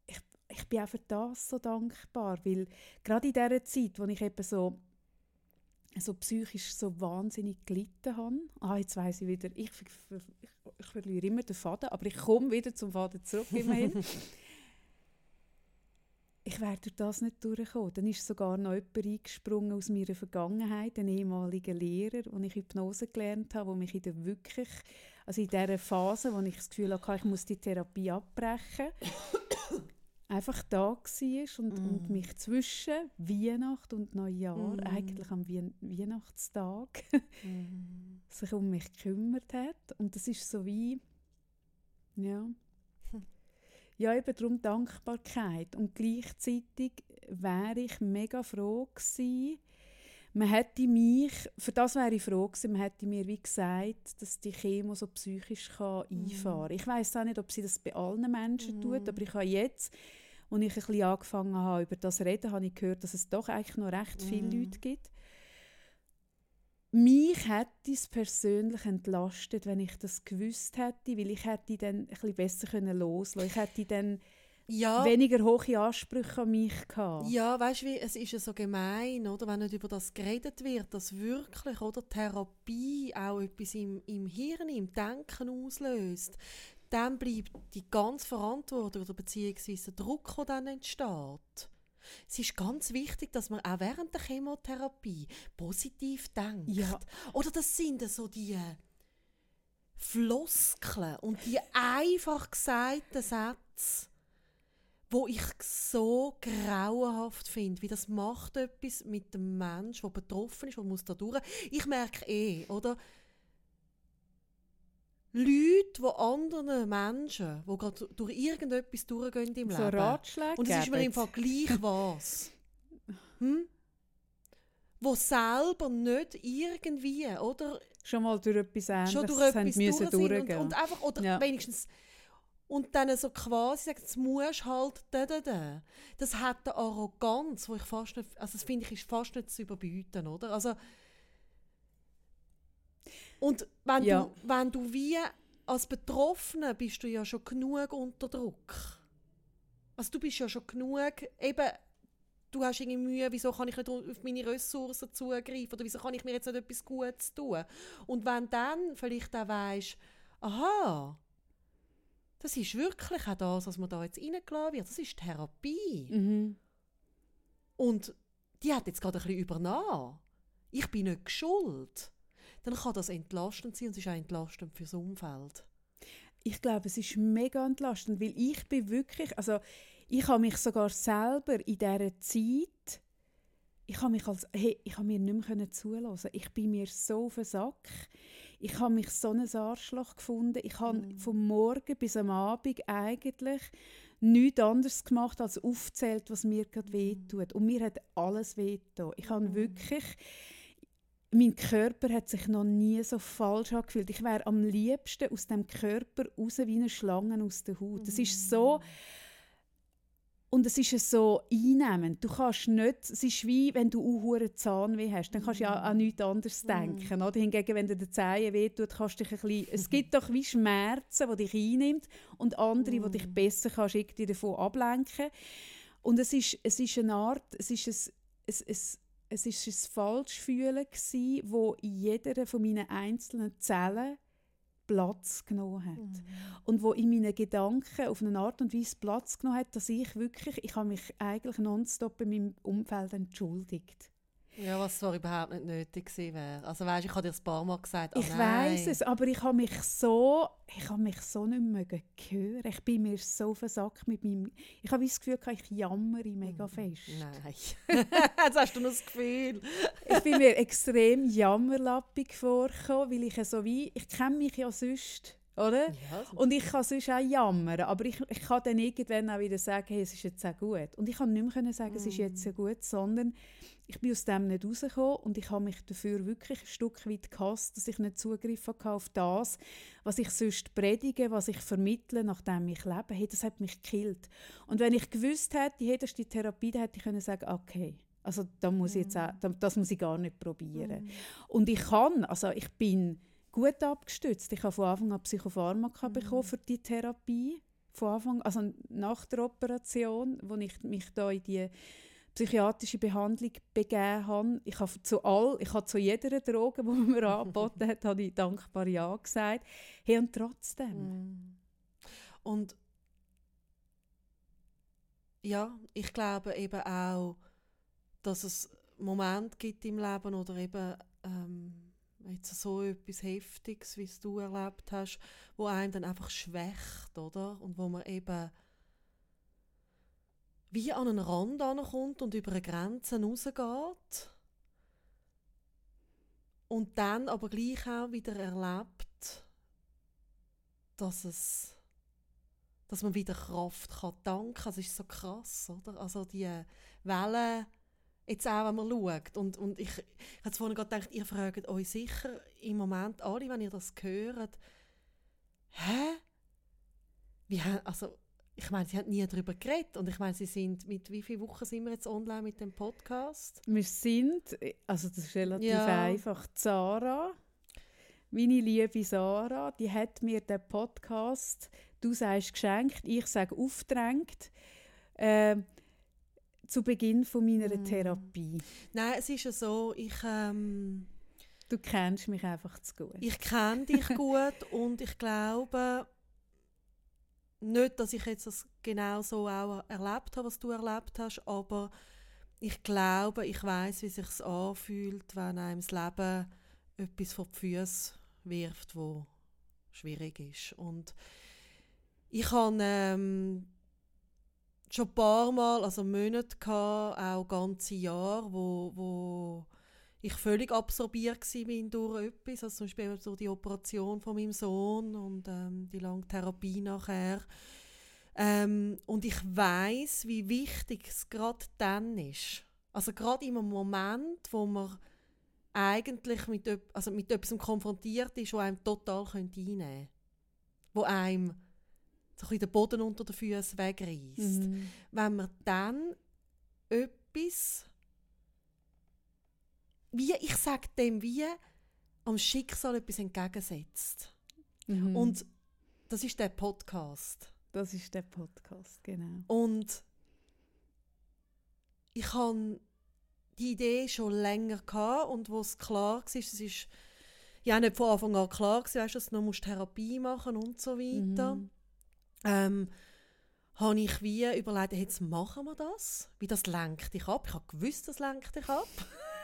ich, ich bin auch für das so dankbar, weil gerade in dieser Zeit, wo ich eben so, so psychisch so wahnsinnig gelitten habe, ah, jetzt weiss ich wieder, ich, ich, ich verliere immer den Faden, aber ich komme wieder zum Faden zurück immerhin. ich wäre durch das nicht durchgekommen. Dann ist sogar noch jemand eingesprungen aus meiner Vergangenheit, ein ehemaliger Lehrer, den ich Hypnose gelernt habe, der mich in der wirklich, also in dieser Phase, wo ich das Gefühl hatte, ich muss die Therapie abbrechen, einfach da war und, und Mm. mich zwischen Weihnacht und Neujahr, Mm. eigentlich am Wien Weihnachtstag, Mm. sich um mich gekümmert hat. Und das ist so wie, ja. Ja eben darum Dankbarkeit. Und gleichzeitig wäre ich mega froh gewesen, man hätte mich, für das wäre ich froh gewesen, man hätte mir wie gesagt, dass die Chemo so psychisch kann einfahren kann. Ich weiß auch nicht, ob sie das bei allen Menschen tut, Mhm. aber ich habe jetzt, als ich ein bisschen angefangen habe, über das zu reden, habe ich gehört, dass es doch eigentlich noch recht viele Mhm. Leute gibt. Mich hätte es persönlich entlastet, wenn ich das gewusst hätte, weil ich hätte dann ein bisschen besser können loslassen. Ich hätte dann Ja, weniger hohe Ansprüche an mich gehabt. Ja, weißt du, es ist ja so gemein, oder, wenn nicht über das geredet wird, dass wirklich oder Therapie auch etwas im, im Hirn, im Denken auslöst. Dann bleibt die ganze Verantwortung oder beziehungsweise der Druck, der dann entsteht. Es ist ganz wichtig, dass man auch während der Chemotherapie positiv denkt. Ja. Oder das sind so die Floskeln und die einfach gesagten Sätze, wo ich so grauenhaft finde, wie das macht etwas mit dem Mensch, der betroffen ist, der muss da durch. Ich merke eh, oder? Leute, die anderen Menschen, die gerade durch irgendetwas durchgehen im So Leben. Ratschläge Und es ist mir im. Fall gleich was. Hm? Wo selber nicht irgendwie, oder? schon mal durch etwas Ähnliches schon durch etwas müssen durch und, und einfach, oder Ja. wenigstens und dann so quasi sagen, jetzt musst halt da, da, da. Das hat eine Arroganz, wo ich fast nicht, also das finde ich ist fast nicht zu überbieten, oder? Also und wenn Ja. du wenn du wie als Betroffener bist du ja schon genug unter Druck. Also du bist ja schon genug eben du hast irgendwie Mühe, wieso kann ich nicht auf meine Ressourcen zugreifen oder wieso kann ich mir jetzt nicht etwas Gutes tun? Und wenn dann vielleicht auch weisst, aha, Das ist wirklich auch das, was man da jetzt reingelassen wird. Das ist Therapie. Mhm. Und die hat jetzt gerade ein bisschen übernommen. Ich bin nicht schuld. Dann kann das entlastend sein und es ist auch entlastend fürs Umfeld. Ich glaube, es ist mega entlastend, weil ich bin wirklich, also ich habe mich sogar selber in dieser Zeit, ich habe mich als, hey, ich habe mir nicht mehr zulassen. Ich bin mir so auf den Sack. Ich habe mich so ein Arschloch gefunden. Ich habe Mhm. vom Morgen bis am Abend eigentlich nichts anderes gemacht, als aufzählt, was mir gerade wehtut. Und mir hat alles wehgetan. Ich habe Mhm. wirklich... Mein Körper hat sich noch nie so falsch angefühlt. Ich wäre am liebsten aus dem Körper raus wie eine Schlange aus der Haut. Das ist so... Und es ist so einnehmend. Du kannst nicht, es ist wie, wenn du einen Zahnweh hast, dann kannst du ja an nichts anderes denken. Oder? Hingegen, wenn dir der Zehen wehtut, kannst du dich ein bisschen, es gibt doch wie Schmerzen, die dich einnimmt und andere, die dich besser kannst irgendwie davon ablenken Und es ist, es ist eine Art, es ist ein, es, es, es ist ein Falschfühlen gsi, wo in jeder von meinen einzelnen Zellen Platz genommen hat. Und wo in meinen Gedanken auf eine Art und Weise Platz genommen hat, dass ich wirklich, ich habe mich eigentlich nonstop bei meinem Umfeld entschuldigt. Ja, was zwar überhaupt nicht nötig gewesen wäre. Also weißt, ich habe dir ein paar Mal gesagt, oh ich weiß es, aber ich habe mich so, ich habe mich so nicht mehr hören. Ich bin mir so versackt mit meinem, ich habe das Gefühl, ich jammere mega fest. Nein. Jetzt hast du noch das Gefühl. ich bin mir extrem jammerlappig vorgekommen, weil ich ja so wie, ich kenne mich ja sonst, oder? Ja, Und ich kann sonst auch jammern, aber ich, ich kann dann irgendwann auch wieder sagen, hey, es ist jetzt auch gut. Und ich kann nicht mehr sagen, es ist jetzt Mm. auch gut, sondern ich bin aus dem nicht rausgekommen und ich habe mich dafür wirklich ein Stück weit gehasst, dass ich nicht Zugriff hatte auf das, was ich sonst predige, was ich vermittle, nachdem ich lebe. Hey, das hat mich gekillt. Und wenn ich gewusst hätte, hey, das ist die Therapie, dann hätte ich können sagen, okay, also da muss ich jetzt auch, da- das muss ich gar nicht probieren. Und ich kann, also ich bin gut abgestützt. Ich habe von Anfang an Psychopharmaka bekommen für die Therapie. Von Anfang, also nach der Operation, wo ich mich da in die psychiatrische Behandlung begeben habe. Ich habe zu all, ich habe zu jeder Droge, die man mir angeboten hat, habe ich dankbar ja gesagt. Hey, und trotzdem. Mm. Und ja, ich glaube eben auch, dass es Momente gibt im Leben oder eben ähm, jetzt so etwas Heftiges, wie es du erlebt hast, wo einen dann einfach schwächt, oder? Und wo man eben wie an einen Rand ankommt und über eine Grenze rausgeht und dann aber gleich auch wieder erlebt, dass es dass man wieder Kraft kann tanken kann. Das ist so krass, oder? Also die Wellen, jetzt auch, wenn man schaut. Und, und ich, ich habe vorhin gerade gedacht, ihr fragt euch sicher im Moment alle, wenn ihr das hört, hä? Wie, also, ich meine, sie haben nie darüber geredet. Und ich meine, sie sind, mit wie vielen Wochen sind wir jetzt online mit dem Podcast? Wir sind, also das ist relativ Ja. einfach, Sarah, meine liebe Sarah, die hat mir den Podcast, du sagst geschenkt, ich sage aufgedrängt, äh, zu Beginn von meiner Mm. Therapie. Nein, es ist ja so, ich... Ähm, Du kennst mich einfach zu gut. Ich kenne dich gut und ich glaube nicht, dass ich jetzt das genau so auch erlebt habe, was du erlebt hast, aber ich glaube, ich weiß, wie sich anfühlt, wenn einem das Leben etwas vor die Füße wirft, wo schwierig ist. Und ich habe ähm, schon ein paar Mal, also Monate gehabt, auch ganze Jahre, wo, wo ich völlig absorbiert war durch etwas, also zum Beispiel durch die Operation von meinem Sohn und ähm, die lange Therapie nachher. Ähm, und ich weiß, wie wichtig es gerade dann ist. Also gerade einem Moment, wo man eigentlich mit, also mit etwas konfrontiert ist, wo einem total einnehmen könnte. Wo einem so ein bisschen den Boden unter den Füßen wegreißt Mhm. wenn man dann etwas, wie ich sage dem, wie am Schicksal etwas entgegensetzt. Mhm. Und das ist der Podcast. das ist der Podcast, genau. Und ich hatte die Idee schon länger gehabt und wo es klar war, es ist ja nicht von Anfang an klar gewesen, weißt, dass du noch Therapie machen und so weiter. Mhm. Ähm, habe ich wie überlegt, jetzt machen wir das, wie das lenkt dich ab. Ich habe gewusst, das lenkt dich ab.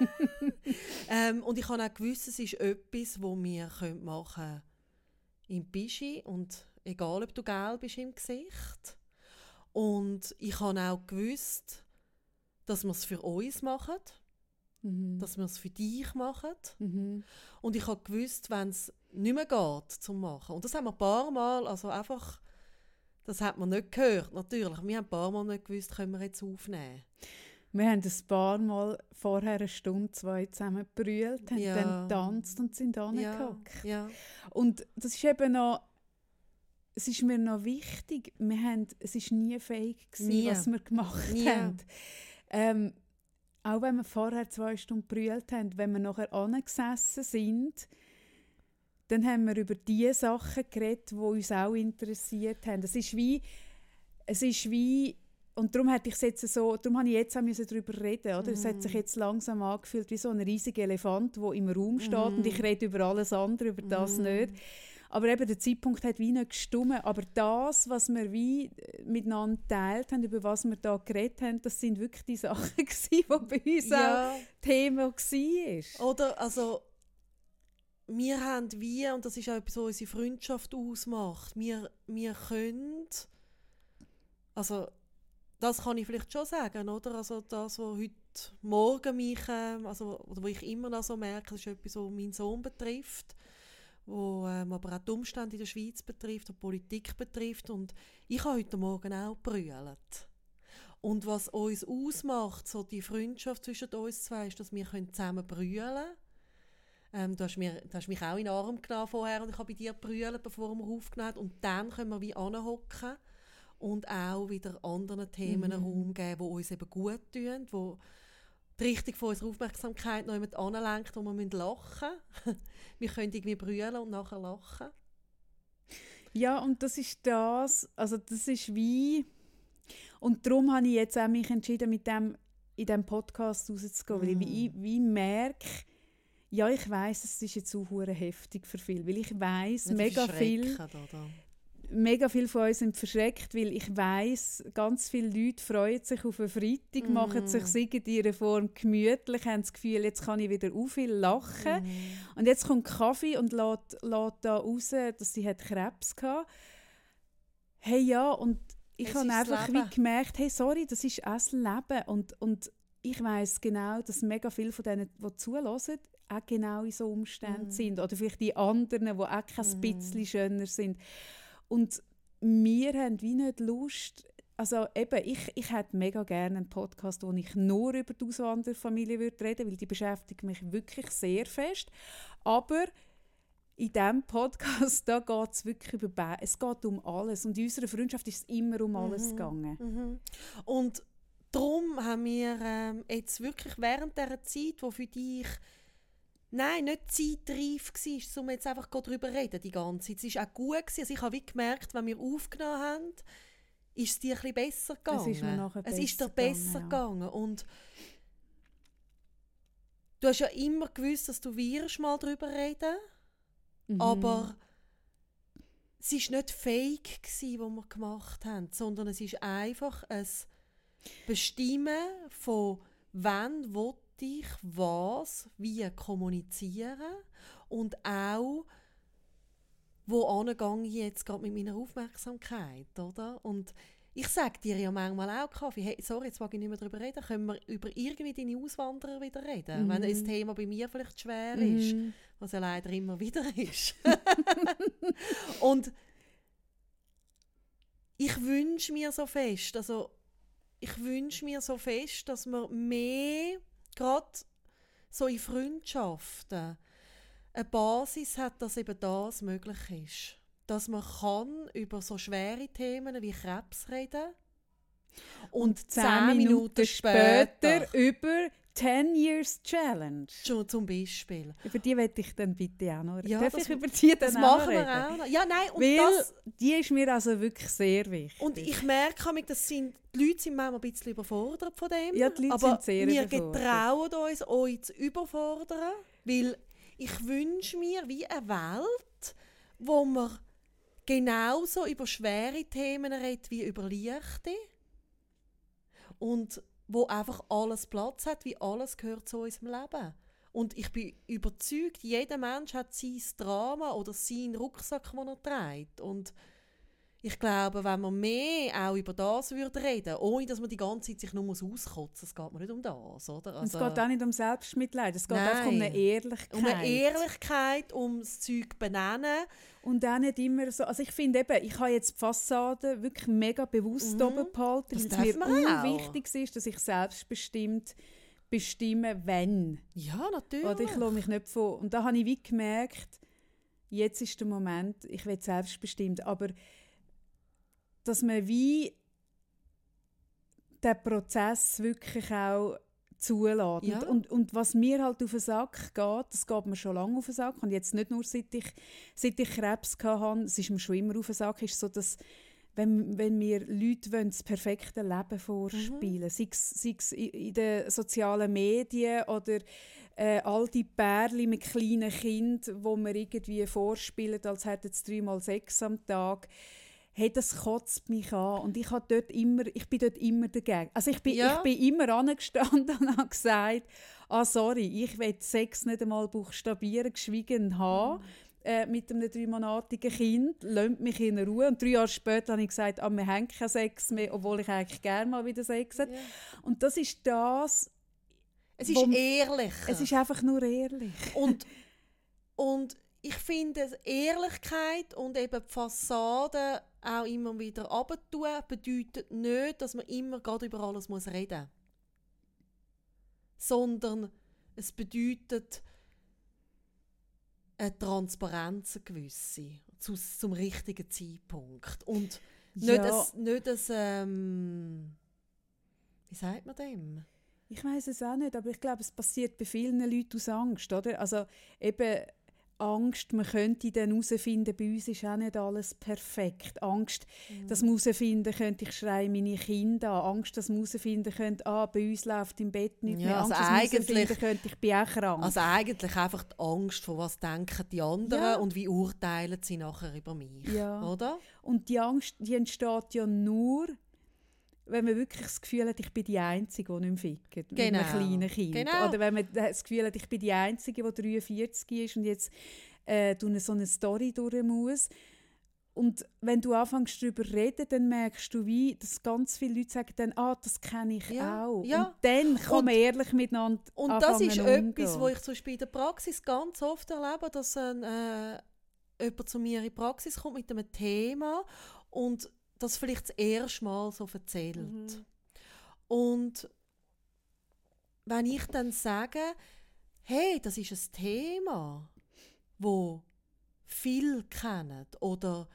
ähm, und ich habe auch gewusst, es ist etwas, wo wir machen können im Bischi und egal, ob du gelb bist im Gesicht. Und ich habe auch gewusst, dass wir es für uns machen, mhm. dass wir es für dich machen. Mhm. Und ich habe gewusst, wenn es nicht mehr geht, zum machen. Und das haben wir ein paar Mal, also einfach das hat man nicht gehört, natürlich. Wir haben ein paar Mal nicht gewusst, können wir jetzt aufnehmen. Wir haben ein paar Mal vorher eine Stunde, zwei zusammen gebrüllt, haben ja. dann getanzt und sind angehockt. Ja. ja. Und das ist eben noch, es ist mir noch wichtig, wir haben, es war nie fähig, gewesen, was wir gemacht nie. haben. Ähm, auch wenn wir vorher zwei Stunden gebrüllt haben, wenn wir nachher angesessen sind, dann haben wir über die Sachen geredet, die uns auch interessiert haben. Es ist wie, es ist wie und darum hätte ich jetzt so, darum habe ich jetzt auch darüber reden, oder? Mm. Es hat sich mhm. jetzt langsam angefühlt wie so ein riesiger Elefant, der im Raum steht mm. und ich mhm. rede über alles andere, über das mm. nicht. Aber eben der Zeitpunkt hat wie nicht gestummt. Aber das, was wir wie miteinander geteilt haben, über was wir da geredet haben, das sind wirklich die Sachen gewesen, die bei uns ja. auch Thema waren. Oder, also wir haben wie, und das ist auch etwas, was unsere Freundschaft ausmacht, wir, wir können, also das kann ich vielleicht schon sagen, oder? Also das, was heute Morgen mich, ähm, also, oder wo ich immer noch so merke, das ist etwas, was meinen Sohn betrifft, wo ähm, aber auch die Umstände in der Schweiz betrifft, die Politik betrifft und ich habe heute Morgen auch gebrüllt. Und was uns ausmacht, so die Freundschaft zwischen uns zwei, ist, dass wir zusammen brüllen können ähm, du, hast mir, du hast mich auch in den Arm genommen vorher und ich habe bei dir brüllen, bevor wir aufgenommen haben. Und dann können wir wie anhocken und auch wieder anderen Themen mhm. Raum geben, die uns eben gut tun, wo die Richtung von unserer Aufmerksamkeit noch jemand anlenkt, wo wir lachen müssen. wir können irgendwie brüllen und nachher lachen. Ja, und das ist das, also das ist wie, und darum habe ich jetzt auch mich entschieden, mit dem in diesem Podcast rauszugehen, mm. weil ich wie, wie merke, ja, ich weiß, es ist jetzt auch heftig für viele, weil ich weiß, mega viel, mega viel von uns sind verschreckt, weil ich weiß, ganz viele Leute freuen sich auf einen Freitag, mm. machen sich in ihrer Form gemütlich, haben das Gefühl, jetzt kann ich wieder auf viel lachen. Mm. Und jetzt kommt Kaffee und lässt, lässt da raus, dass sie hat Krebs hatte. Hey ja, und ich habe einfach wie gemerkt, hey, sorry, das ist das Leben. Und, und ich weiß genau, dass mega viele von denen, die zulassen, auch genau in so Umständen mm. sind. Oder vielleicht die anderen, die auch kein mm. bisschen schöner sind. Und wir haben wie nicht Lust, also eben, ich, ich hätte mega gerne einen Podcast, wo ich nur über die Auswanderfamilie reden würde, weil die beschäftigt mich wirklich sehr fest. Aber in diesem Podcast da geht es wirklich über es geht um alles und in unserer Freundschaft ist es immer um alles mhm. gegangen. Mhm. Und darum haben wir ähm, jetzt wirklich während dieser Zeit, wo für dich Nein, nicht zeitreif war, um jetzt einfach darüber zu reden die ganze Zeit. Es war auch gut. Also ich habe wie gemerkt, wenn wir aufgenommen haben, ist es dir ein besser gegangen. Es ist mir nachher es ist dir besser gegangen. Ja. Und du hast ja immer gewusst, dass du wirst mal darüber reden mhm. aber es war nicht fake, was wir gemacht haben, sondern es ist einfach ein Bestimmen von wann, wo ich was wie kommunizieren und auch wo angehe ich jetzt gerade mit meiner Aufmerksamkeit, oder? Und ich sage dir ja manchmal auch, Kaffee, hey, sorry, jetzt mag ich nicht mehr darüber reden, können wir über irgendwie deine Auswanderer wieder reden, mhm. wenn das Thema bei mir vielleicht schwer mhm. ist, was ja leider immer wieder ist. und ich wünsche mir so fest, also ich wünsche mir so fest, dass wir mehr gerade so in Freundschaften eine Basis hat, dass eben das möglich ist. Dass man kann über so schwere Themen wie Krebs reden und, und zehn Minuten, Minuten später, später über 10 Years Challenge. Schon zum Beispiel. Über die wette ich dann bitte auch noch. Ja, Darf ich über die dann das machen wir auch noch. Ja, nein, und Weil das, die ist mir also wirklich sehr wichtig. Und ich merke, dass sind, die Leute sind manchmal ein bisschen überfordert von dem. Ja, die Leute aber sind sehr wir getrauen uns, euch zu überfordern, weil ich wünsche mir wie eine Welt, wo wir genauso über schwere Themen redet wie über leichte. Und wo einfach alles Platz hat, wie alles gehört zu unserem Leben. Und ich bin überzeugt, jeder Mensch hat sein Drama oder seinen Rucksack, den er trägt. Und ich glaube, wenn man mehr auch über das würde reden, ohne dass man die ganze Zeit sich nur auskotzen muss, es geht mir nicht um das, oder? Also, es geht auch nicht um Selbstmitleid, es geht nein, einfach um eine Ehrlichkeit. Um eine Ehrlichkeit, um das Zeug benennen. Und auch nicht immer so, also ich finde eben, ich habe jetzt die Fassade wirklich mega bewusst mhm. oben behalten, weil es mir wichtig ist, dass ich selbstbestimmt bestimme, wenn. Ja, natürlich. Oder ich lasse mich nicht von... Und da habe ich wie gemerkt, jetzt ist der Moment, ich will selbstbestimmt, aber dass man wie den Prozess wirklich auch zulässt. Ja. Und, und, was mir halt auf den Sack geht, das geht mir schon lange auf den Sack und jetzt nicht nur seit ich, seit ich Krebs hatte, es ist mir schon immer auf den Sack, ist so, dass wenn, wenn mir Leute wollen, das perfekte Leben vorspielen mhm. sei es in den sozialen Medien oder äh, all die Pärchen mit kleinen Kindern, wo man irgendwie vorspielen, als hätten sie dreimal Sex am Tag hey, das kotzt mich an. Und ich, dort immer, ich bin dort immer dagegen. Also ich bin, ja. ich bin immer angestanden und habe gesagt, ah sorry, ich will Sex nicht einmal buchstabieren, geschwiegen haben. Mhm. Äh, mit einem dreimonatigen Kind, lasst mich in Ruhe. Und drei Jahre später habe ich gesagt, ah, wir haben keinen Sex mehr, obwohl ich eigentlich gerne mal wieder Sex hätte. Ja. Und das ist das... Es ist ehrlich. Es ist einfach nur ehrlich. Und, und ich finde, Ehrlichkeit und eben die Fassade auch immer wieder abtun, bedeutet nicht, dass man immer gerade über alles muss reden muss. Sondern es bedeutet eine Transparenz, eine gewisse, zu, zum richtigen Zeitpunkt. Und nicht, ja. ein, nicht ein, ähm, wie sagt man dem? Ich weiß es auch nicht, aber ich glaube, es passiert bei vielen Leuten aus Angst, oder? Also eben Angst, man könnte dann herausfinden, bei uns ist auch nicht alles perfekt. Angst, mhm. dass man herausfinden könnte, ich schreie meine Kinder an. Angst, dass man herausfinden könnte, ah, bei uns läuft im Bett nicht ja, mehr. Angst, also dass eigentlich, könnte, ich bin auch krank. Also eigentlich einfach die Angst, vor was denken die anderen ja. und wie urteilen sie nachher über mich, ja. oder? Und die Angst, die entsteht ja nur, wenn man wirklich das Gefühl hat, ich bin die Einzige, die nicht fickt genau. mit einem genau. kleinen Kind. Genau. Oder wenn man das Gefühl hat, ich bin die Einzige, die 43 ist und jetzt äh, so eine Story durch muss. Und wenn du anfängst darüber zu reden, dann merkst du, wie, dass ganz viele Leute sagen dann, ah, das kenne ich ja, auch. Ja. Und dann kann und, man ehrlich miteinander Und das ist umgehen. etwas, was ich zum Beispiel in der Praxis ganz oft erlebe, dass ein, äh, jemand zu mir in die Praxis kommt mit einem Thema und das vielleicht das erste Mal so erzählt. Mhm. Und wenn ich dann sage, hey, das ist ein Thema, wo viel kennen oder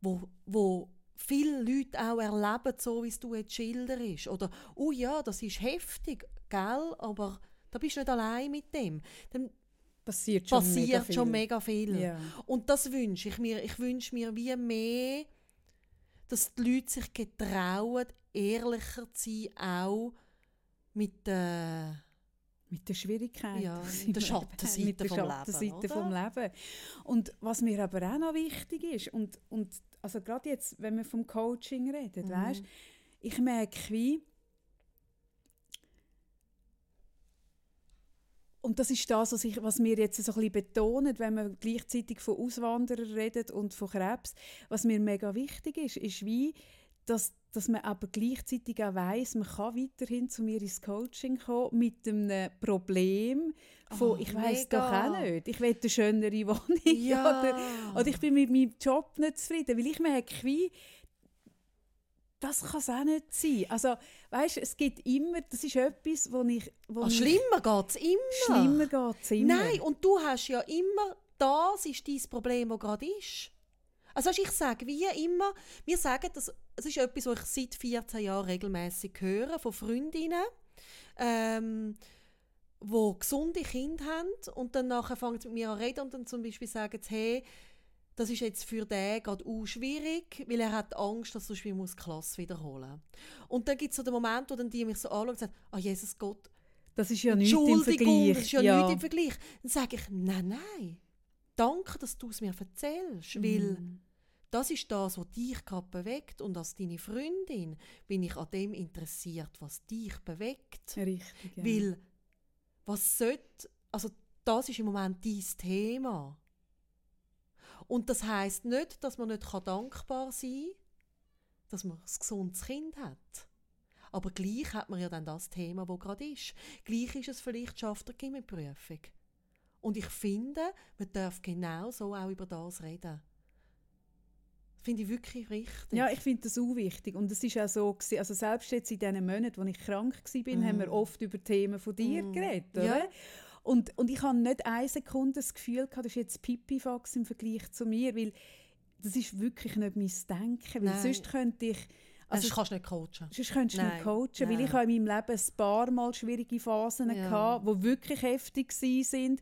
wo, wo viele Leute auch erleben, so wie es du jetzt schilderst. Oder, oh ja, das ist heftig, gell, aber da bist du nicht allein mit dem. Dann passiert schon passiert mega viel. Schon mega viel. Ja. Und das wünsche ich mir. Ich wünsche mir wie mehr dass die Leute sich getrauen, ehrlicher zu sein, auch mit der mit der Schwierigkeit, ja, mit der Schattenseite, mit der Schattenseite vom Leben. Und was mir aber auch noch wichtig ist, und, und also gerade jetzt, wenn wir vom Coaching reden, mhm. weißt, ich merke wie, Und das ist das, was, ich, was wir jetzt so ein bisschen betonen, wenn wir gleichzeitig von Auswanderern reden und von Krebs. Was mir mega wichtig ist, ist wie, dass, dass man aber gleichzeitig auch weiss, man kann weiterhin zu mir ins Coaching kommen mit einem Problem von, oh, ich weiß doch auch nicht, ich will eine schönere Wohnung ja. oder, oder ich bin mit meinem Job nicht zufrieden, weil ich merke, wie, das kann es auch nicht sein. Also, weißt, es gibt immer, das ist etwas, wo ich... Wo oh, schlimmer geht es immer. Schlimmer geht immer. Nein, und du hast ja immer, das ist dein Problem, das gerade ist. Also ich sage wie immer, wir sagen, das, das ist etwas, was ich seit 14 Jahren regelmäßig höre von Freundinnen, ähm, wo gesunde Kinder haben und dann nachher fangen sie mit mir an reden und dann zum Beispiel sagen sie, hey, das ist jetzt für den gerade auch schwierig, weil er hat Angst, dass er muss die Klasse wiederholen Und dann gibt es so den Moment, wo dann die mich so anschauen und sagen, ah, Jesus Gott, das ist ja nichts im Vergleich. das ist ja, ja. nichts im Vergleich. Dann sage ich, nein, nein, danke, dass du es mir erzählst, mhm. weil das ist das, was dich gerade bewegt. Und als deine Freundin bin ich an dem interessiert, was dich bewegt. Richtig. Ja. Weil, was sollte, also das ist im Moment dein Thema. Und das heißt nicht, dass man nicht dankbar sein kann, dass man ein gesundes Kind hat. Aber gleich hat man ja dann das Thema, das gerade ist. Gleich ist es vielleicht, schafft er Gimmelprüfung. Und ich finde, man darf genau so auch über das reden. Das finde ich wirklich richtig. Ja, ich finde das auch wichtig. Und es ist auch so, gewesen, also selbst jetzt in den Monaten, als ich krank war, mm. haben wir oft über Themen von dir mm. geredet. Oder? Ja. Und, und ich habe nicht eine Sekunde das Gefühl gehabt, das ist jetzt Pipifax im Vergleich zu mir, weil das ist wirklich nicht mein Denken. Weil sonst könnte ich... Also, sonst kannst du nicht coachen. Sonst könntest du nicht coachen, Nein. weil ich habe in meinem Leben ein paar Mal schwierige Phasen ja. hatte, die wirklich heftig waren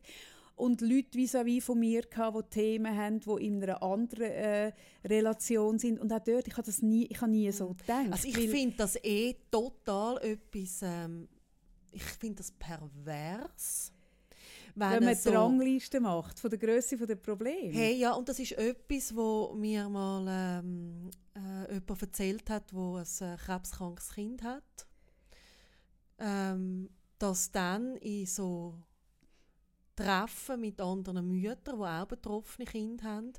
und Leute vis-à-vis von mir hatte, die Themen haben, die in einer anderen äh, Relation sind. Und auch dort, ich habe das nie, ich habe nie so mhm. gedacht. Also ich finde das eh total etwas, ähm, ich finde das pervers. Wenn, wenn man so, die Rangliste macht von der Größe der Probleme. Hey, ja, und das ist etwas, wo mir mal ähm, äh, jemand erzählt hat, wo ein äh, krebskrankes Kind hat, ähm, dass dann in so Treffen mit anderen Müttern, die auch betroffene Kinder haben,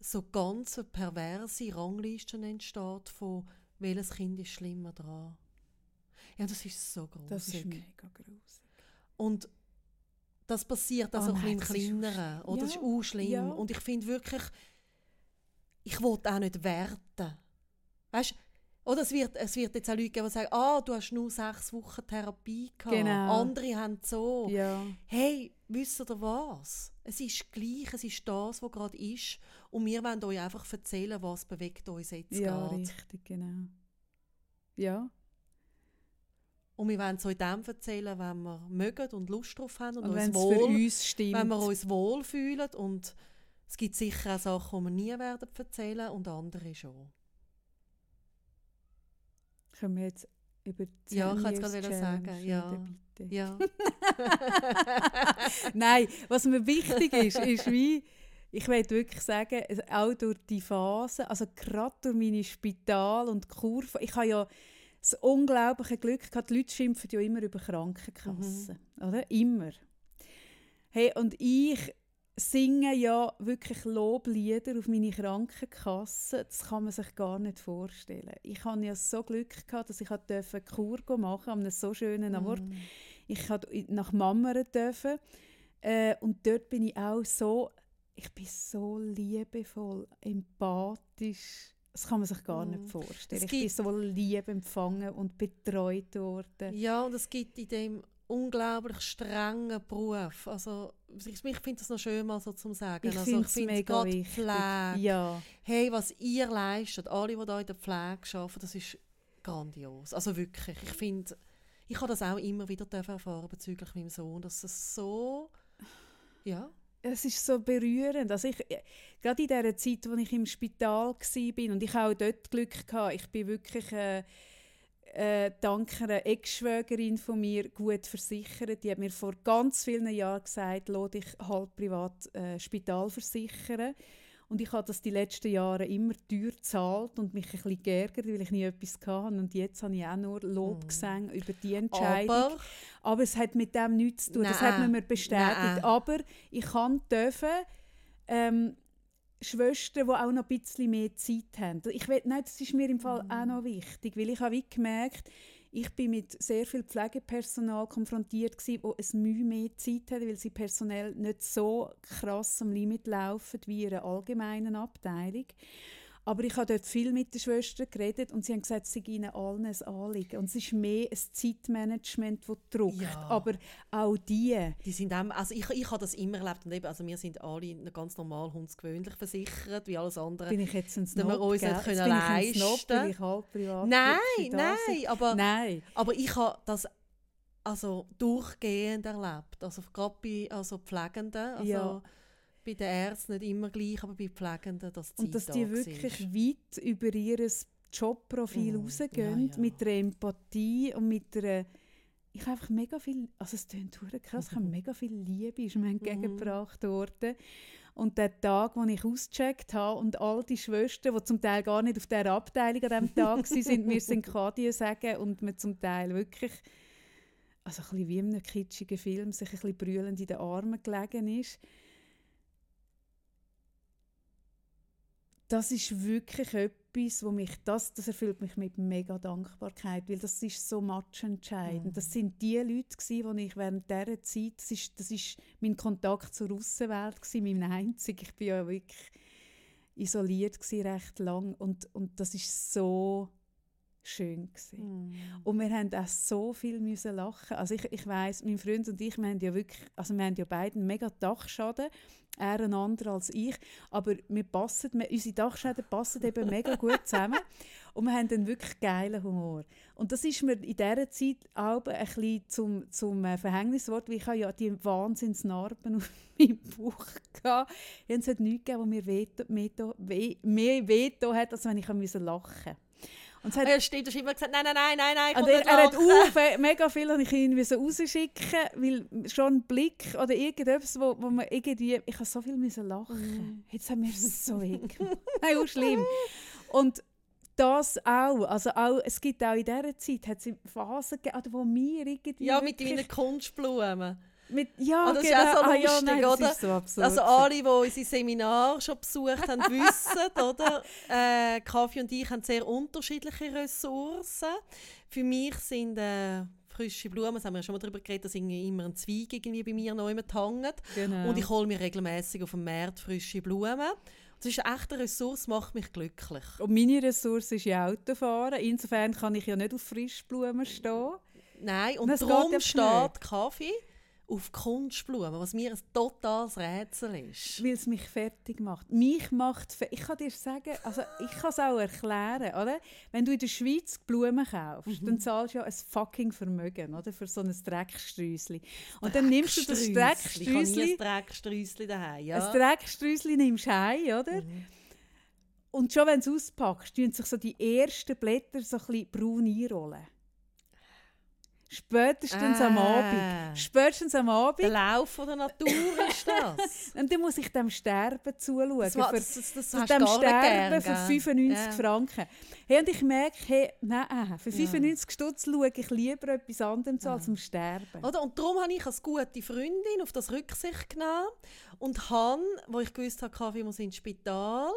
so ganz perverse Ranglisten entsteht von welches Kind ist schlimmer dran. Ja, das ist so groß. Das ist mega groß. Und das passiert also oh nein, im Kleineren. Oder? Ja, das ist auch schlimm. Ja. Und ich finde wirklich, ich will auch nicht werten. Weißt oder es wird, es wird jetzt auch Leute geben, die sagen, ah, du hast nur sechs Wochen Therapie gehabt. Genau. Andere haben so. Ja. Hey, wisst ihr was? Es ist gleich, es ist das, was gerade ist. Und wir wollen euch einfach erzählen, was bewegt uns jetzt Ja, grad. richtig, genau. Ja. Und wir wollen es euch dem erzählen, wenn wir mögen und Lust drauf haben und, und uns wohl, für uns wenn wir uns wohlfühlen. Und es gibt sicher auch Sachen, die wir nie werden erzählen und andere schon. Können wir jetzt über die Ja, ich wollte es gerade sagen. Ja. Bitte. ja. Nein, was mir wichtig ist, ist wie, ich möchte wirklich sagen, auch durch die Phase, also gerade durch meine Spital- und Kurve, ich habe ja das unglaubliche Glück gehabt, die Leute schimpfen ja immer über Krankenkassen, mhm. oder? Immer. Hey, und ich singe ja wirklich Loblieder auf meine Krankenkasse. Das kann man sich gar nicht vorstellen. Ich hatte ja so Glück gehabt, dass ich eine Kur machen an einem so schönen Ort. Mm. Ich durfte nach Mammern dürfen. Äh, und dort bin ich auch so, ich bin so liebevoll, empathisch das kann man sich gar nicht mm. vorstellen. Es ich bin so lieb empfangen und betreut worden. Ja, und es gibt in dem unglaublich strengen Beruf. Also, ich, ich finde das noch schön, mal so zu sagen. Ich also, finde es mega wichtig. Pflege. Ja. Hey, was ihr leistet, alle, die hier in der Pflege arbeiten, das ist grandios. Also wirklich, ich finde, ich habe das auch immer wieder erfahren bezüglich meinem Sohn, dass es so, ja, es ist so berührend. Also ich, äh, gerade in der Zeit, als ich im Spital war und ich auch dort Glück hatte, ich bin wirklich äh, äh, dank einer Ex-Schwägerin von mir gut versichert. Die hat mir vor ganz vielen Jahren gesagt, lass dich halb privat äh, Spital versichern. Und ich habe das die letzten Jahre immer teuer gezahlt und mich ein bisschen geärgert, weil ich nie etwas hatte. Und jetzt habe ich auch nur Lob gesehen über die Entscheidung. Aber, Aber, es hat mit dem nichts zu tun. Nein. Das hat man mir bestätigt. Nein. Aber ich kann dürfen, ähm, Schwestern, die auch noch ein bisschen mehr Zeit haben. Ich will, nein, das ist mir im Fall mm. auch noch wichtig, weil ich habe gemerkt, ich bin mit sehr viel Pflegepersonal konfrontiert gewesen, wo es Mühe mehr Zeit hat, weil sie personell nicht so krass am Limit laufen wie in einer allgemeinen Abteilung. Aber ich habe dort viel mit den Schwestern geredet und sie haben gesagt, es sei ihnen allen ein Anliegen. Und es ist mehr ein Zeitmanagement, das druckt. Ja. Aber auch die... die sind auch, also ich, ich habe das immer erlebt. Und eben, also wir sind alle ganz normal hundsgewöhnlich versichert, wie alles andere. Bin ich jetzt ein Snob, wir uns nicht können leisten. Bin ich halb privat. Nein, nein, aber, nein. aber ich habe das also durchgehend erlebt. Also gerade bei also Pflegenden. Also, ja bei den Ärzten nicht immer gleich, aber bei Pflegenden das Zeit Und dass die wirklich ist. weit über ihr Jobprofil mm, rausgehen, ja, ja. mit der Empathie und mit der ich habe einfach mega viel, also es klingt krass, ich habe mega viel Liebe ist mir entgegengebracht worden. Und der Tag, wo ich ausgecheckt habe und all die Schwestern, die zum Teil gar nicht auf dieser Abteilung an diesem Tag waren, mir Synkadie sagen und mir zum Teil wirklich, also ein bisschen wie in einem kitschigen Film, sich ein bisschen brüllend in den Armen gelegen ist. Das ist wirklich etwas, wo mich, das, das erfüllt mich mit mega Dankbarkeit, weil das ist so matchentscheidend. Mhm. Das sind die Leute gewesen, die ich während dieser Zeit, das ist, das ist mein Kontakt zur Außenwelt gewesen, mein einzig. Ich bin ja wirklich isoliert gewesen, recht lang und, und das ist so schön gewesen. Mm. Und wir haben auch so viel müssen lachen. Also ich, ich weiß, mein Freund und ich, wir haben ja wirklich, also wir haben ja beide einen mega Dachschaden, er ein anderer als ich, aber wir passen, wir, unsere Dachschäden passen eben mega gut zusammen und wir haben dann wirklich geilen Humor. Und das ist mir in dieser Zeit auch ein bisschen zum, zum äh, Verhängniswort, weil ich habe ja die Wahnsinnsnarben auf meinem Bauch gehabt. Es hat nichts gegeben, was mir veto, veto, mehr Veto hat, als wenn ich lachen musste. Und hat, ja, stimmt, du hast immer gesagt, nein, nein, nein, nein, nein, und er, er hat auch mega viel und ich ihn rausschicken, weil schon ein Blick oder irgendetwas, wo, wo man irgendwie, ich habe so viel müssen lachen. Mm. Jetzt haben wir so weggemacht. nein, auch schlimm. Und das auch, also auch, es gibt auch in dieser Zeit, hat es Phasen gegeben, wo wir irgendwie... Ja, mit deinen Kunstblumen. Mit, ja, oh, das genau. ist auch so lustig, ah, ja, nein, oder? So absurd. also alle, die unsere Seminare schon besucht haben, wissen, oder? Äh, Kaffee und ich haben sehr unterschiedliche Ressourcen. Für mich sind äh, frische Blumen, das haben wir schon mal darüber geredet, dass immer ein Zweig irgendwie bei mir noch immer hängt. Genau. Und ich hole mir regelmäßig auf dem Markt frische Blumen. Das ist eine echte Ressource, macht mich glücklich. Und meine Ressource ist ja Autofahren. Insofern kann ich ja nicht auf Frischblumen stehen. Nein, und, und darum steht Kaffee auf Kunstblumen, was mir ein totales Rätsel ist. Weil es mich fertig macht. Mich macht Ich kann dir sagen, also ich kann es auch erklären, oder? Wenn du in der Schweiz Blumen kaufst, mhm. dann zahlst du ja ein fucking Vermögen, oder? Für so ein Drecksträusli. Und dann nimmst du das Drecksträusli... Ich habe ein Drecksträusli daheim, ja. Ein Drecksträusli nimmst du heim, oder? Mhm. Und schon wenn du es auspackst, tun sich so die ersten Blätter so ein bisschen braun einrollen. Spätestens ah. am Abend. Spätestens am Abend. Der Lauf der Natur ist das. und dann muss ich dem Sterben zuschauen. Das, für, das, das, das dem Sterben gern, für 95 ja. Franken. Hey, und ich merke, hey, nein, für 95 ja. Stutz schaue ich lieber etwas anderes ja. als zum Sterben. Oder? Und darum habe ich als gute Freundin auf das Rücksicht genommen und habe, wo ich gewusst habe, Kaffee muss ins Spital,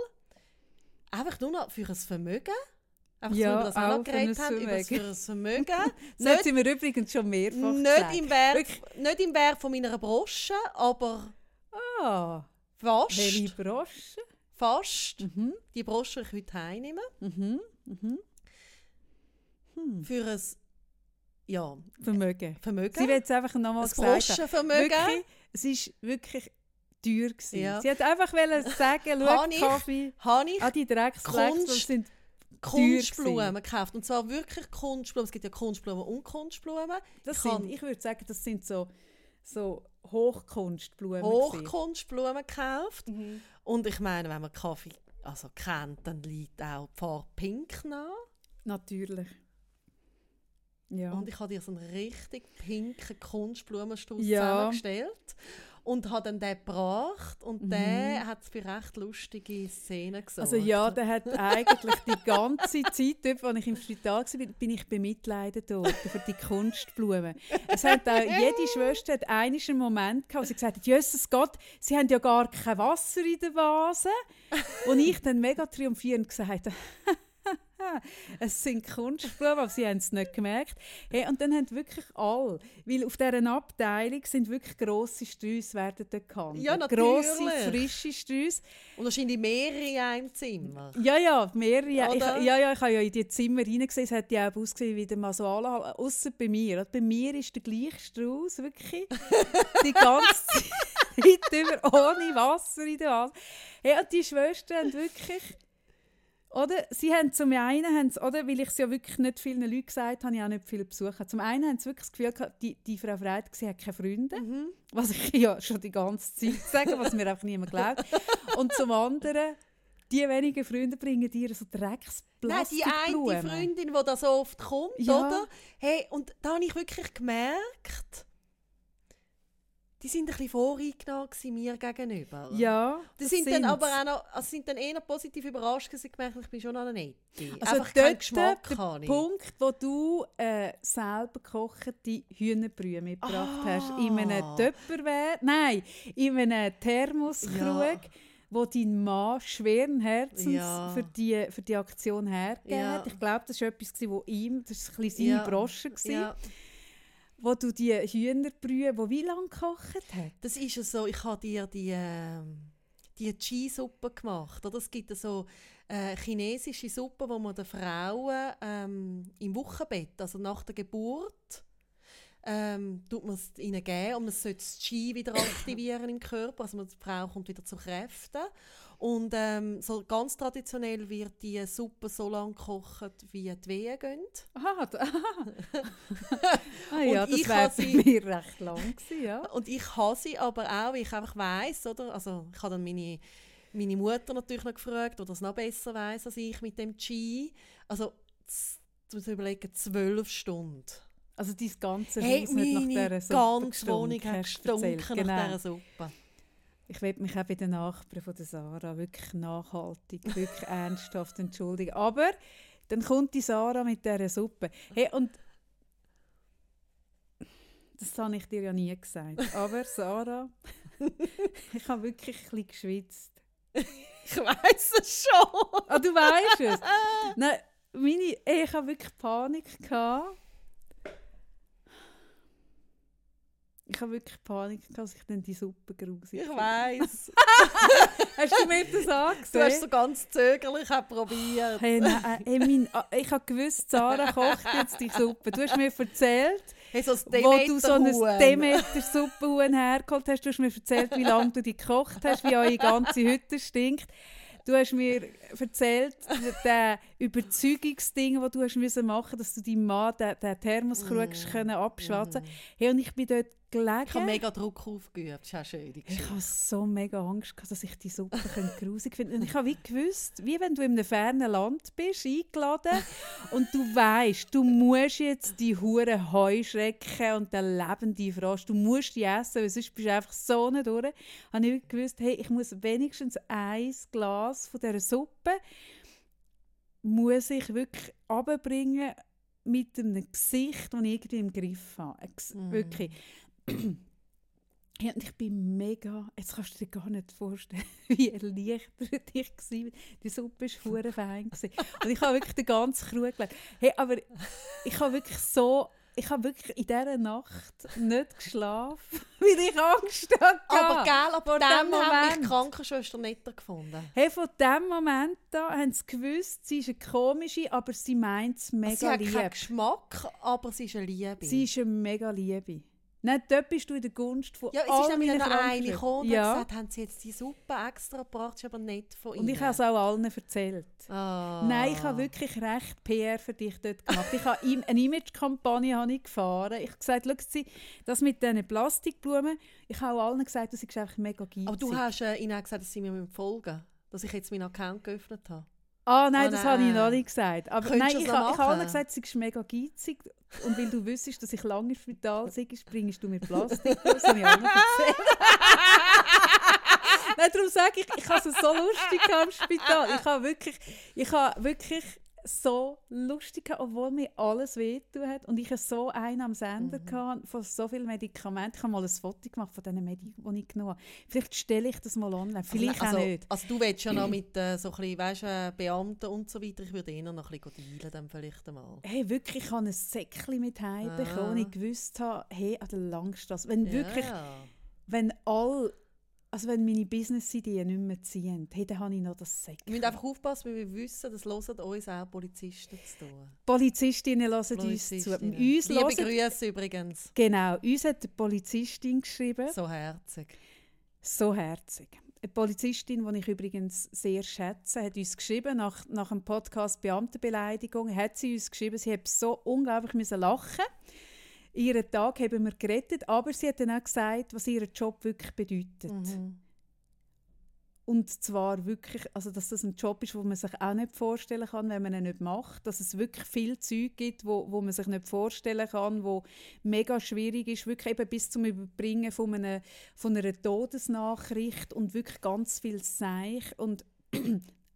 einfach nur noch für ein Vermögen Einfach ja, so, über das auch geredet haben, über das, Vermögen. das sind wir übrigens schon mehrfach nicht im, Wert, nicht im Wert von meiner Brosche, aber ah, fast. Welche Brosche? Fast. Mhm. Die Brosche, ich heute heimnehme. Mhm. Mhm. Hm. Für ein ja, Vermögen. Vermögen. Sie will es einfach nochmal sagen. Vermögen. es ist wirklich teuer Ja. Sie hat einfach sagen, schau, Kaffee, ich ah, die Drecksflecks, das sind Kunstblumen gekauft. Und zwar wirklich Kunstblumen. Es gibt ja Kunstblumen und Kunstblumen. Das ich, sind, ich würde sagen, das sind so, so Hochkunstblumen. Hochkunstblumen gekauft. Mhm. Und ich meine, wenn man Kaffee also kennt, dann liegt auch die Farbe Pink nach. Natürlich. Ja. Und ich habe dir so einen richtig pinken Kunstblumenstrauß ja. zusammengestellt und hat dann den gebracht und mhm. der hat für recht lustige Szenen gesorgt. Also ja, der hat eigentlich die ganze Zeit, als ich im Spital war, bin ich bemitleidet worden für die Kunstblumen. Es hat auch, jede Schwester hat einen Moment gehabt, wo sie gesagt hat, Jesus Gott, sie haben ja gar kein Wasser in der Vase. Und ich dann mega triumphierend gesagt habe, es sind Kunstblumen, aber sie haben es nicht gemerkt. Hey, und dann haben wirklich alle, weil auf dieser Abteilung sind wirklich grosse Sträuße werden dort gehandelt. Ja, natürlich. Grosse, frische Sträuße. Und wahrscheinlich mehrere in einem Zimmer. Ja, ja, mehrere. Ich, ja, ja, ich habe ja in die Zimmer reingesehen, es hat ja auch ausgesehen wie der Masuala, außer bei mir. Bei mir ist der gleiche Strauß wirklich die ganze Zeit über, ohne Wasser in der Vase. Hey, und die Schwestern haben wirklich oder sie haben zum einen, haben sie, oder, weil ich es ja wirklich nicht vielen Leuten gesagt habe, ich auch nicht viele Besucher. Zum einen haben sie wirklich das Gefühl gehabt, die, die Frau Freit, sie hat keine Freunde. Mhm. Was ich ja schon die ganze Zeit sage, was mir einfach niemand glaubt. Und zum anderen, die wenigen Freunde bringen dir so Drecksplastik Nein, die eine Freundin, die da so oft kommt, ja. oder? Hey, und da habe ich wirklich gemerkt, die sind ein bisschen voreingenommen mir gegenüber. Ja, Die das sind dann sind's. aber auch noch, also sind dann eher positiv überrascht gewesen, gemerkt, ich bin schon noch nett. Also Einfach dort Geschmack der. Punkt, wo du äh, selber gekochte Hühnerbrühe mitgebracht hast, in einem Ah. Tupperware, nein, in einem Thermoskrug, Ja. wo dein Mann schweren Herzens Ja. für, die, für die Aktion hergegeben Ja. hat. Ich glaube, das war etwas, wo ihm, das war ein bisschen Ja. seine Brosche, gewesen, Ja, wo du die Hühnerbrühe, die wie lange gekocht hat? das ist ja so, ich habe dir die, ähm, die Chi-Suppe gemacht. Es gibt so äh, chinesische Suppe, wo man den Frauen ähm, im Wochenbett, also nach der Geburt, ähm, tut man es ihnen geben und man sollte das Qi wieder aktivieren im Körper, also die Frau kommt wieder zu Kräften. Und ähm, so ganz traditionell wird die Suppe so lange gekocht, wie die Wehen gehen. Aha, ah, ja, das wäre habe bei sie- mir recht lang gewesen, ja. Und ich habe sie aber auch, weil ich einfach weiss, oder? Also ich habe dann meine, meine Mutter natürlich noch gefragt, die das noch besser weiß als ich mit dem Qi. Also, du musst überlegen, zwölf Stunden. Also dein ganze Hey, Haus hat nach dieser Suppe gestunken, Wohnung hat gestunken nach Genau. dieser Suppe. Ich will mich auch bei den Nachbarn von der Sarah wirklich nachhaltig, wirklich ernsthaft entschuldigen. Aber dann kommt die Sarah mit dieser Suppe. Hey, und das habe ich dir ja nie gesagt. Aber Sarah, ich habe wirklich ein bisschen geschwitzt. Ich weiss es schon! Ah, du weißt es? Nein, meine, ich habe wirklich Panik gehabt. Ich habe wirklich Panik dass ich dann die Suppe grusig Ich weiss. Hast du mir das angesehen? Du hast so ganz zögerlich auch probiert. Hey, nein, äh, mein, ah, ich habe gewusst, Sarah kocht jetzt die Suppe. Du hast mir erzählt, Hey, so wo du so ein Demeterhuhn. Demeter Suppenhuhn hergeholt hast. Du hast mir erzählt, wie lange du die gekocht hast, wie eure ganze Hütte stinkt. Du hast mir erzählt, das Überzeugungsding, das du hast machen dass du deinem Mann den, den Thermoskrug Mm. können abschwatzen Hey, und ich bin dort gelegen. Ich habe mega Druck aufgeübt. Das ist auch schön, Ich hatte so mega Angst, gehabt, dass ich die Suppe grusig finde. Und ich habe wie gewusst, wie wenn du in einem fernen Land bist, eingeladen und du weißt, du musst jetzt die hure Heuschrecken und den lebenden Frosch, du musst die essen, weil sonst bist du einfach so nicht durch. Habe ich gewusst, hey, ich muss wenigstens ein Glas von dieser Suppe muss ich wirklich abbringen mit einem Gesicht, das ich irgendwie im Griff habe. Ein Ges- Mm. Ja, und ich bin mega, jetzt kannst du dir gar nicht vorstellen, wie erleichtert ich war. Die Suppe war fein. Und ich habe wirklich den ganzen Krug gelegt. Hey, aber ich habe wirklich so, ich habe wirklich in dieser Nacht nicht geschlafen, weil ich Angst hatte. Aber gell, ab dem dem haben mich Moment. die Krankenschwester netter gefunden. Hey, von diesem Moment an haben sie gewusst, sie ist eine komische, aber sie meint es mega sie hat keinen lieb. Geschmack, aber sie ist eine Liebe. Sie ist eine mega Liebe. Nein, dort bist du in der Gunst von ja, es ist nämlich noch eine gekommen und ja. hat gesagt, haben sie jetzt die Suppe extra gebracht, ist aber nicht von ihnen. Und ich habe es auch allen erzählt. Ah. Nein, ich habe wirklich recht PR für dich dort gemacht. Ich habe eine Image-Kampagne habe ich gefahren. Ich habe gesagt, schau Sie, das mit diesen Plastikblumen, ich habe auch allen gesagt, das ist einfach mega geizig. Aber du hast äh, ihnen auch gesagt, dass sie mir folgen müssen, dass ich jetzt meinen Account geöffnet habe. Ah, nein, Oh, das habe ich noch nicht gesagt. Aber Könntest nein, ich, noch habe ich habe gesagt, es ist mega geizig. Und weil du wüsstest, dass ich lange im Spital sei, bringst du mir Plastik. Das habe ich allen erzählt. nein, darum sage ich, ich habe es so lustig im Spital. Ich habe wirklich, ich habe wirklich so lustig gehabt, obwohl mir alles wehtun hat. Und ich hatte so einen am Sender Mhm. gehabt von so vielen Medikamenten. Ich habe mal ein Foto gemacht von diesen Medikamenten, die ich genommen habe. Vielleicht stelle ich das mal online. Vielleicht also, auch nicht. Also du willst ja noch mit äh, so ein bisschen, weißt, äh, Beamten und so weiter, ich würde eher noch ein bisschen dealen dann vielleicht einmal. Hey, wirklich, ich habe ein Säckchen mit heim Ah. bekommen, ich gewusst habe, hey, an der Langstrasse, wenn wirklich, Ja. wenn all, also wenn meine Business-Ideen nicht mehr ziehen, hey, dann habe ich noch das Wir Säckchen. müssen einfach aufpassen, weil wir wissen, das hören uns auch Polizisten zu tun. Polizistinnen hören uns zu. Polizistinnen. Uns Liebe Grüße übrigens. genau, uns hat eine Polizistin geschrieben, So herzig. so herzig. Eine Polizistin, die ich übrigens sehr schätze, hat uns geschrieben, nach, nach dem Podcast Beamtenbeleidigung, hat sie uns geschrieben, sie hat so unglaublich müssen lachen Ihren Tag haben wir gerettet, aber sie hat dann auch gesagt, was ihr Job wirklich bedeutet. Mhm. und zwar wirklich, also dass das ein Job ist, wo man sich auch nicht vorstellen kann, wenn man ihn nicht macht. Dass es wirklich viel Zeug gibt, wo, wo man sich nicht vorstellen kann, wo mega schwierig ist, wirklich eben bis zum Überbringen von einer, von einer Todesnachricht und wirklich ganz viel Seich. Und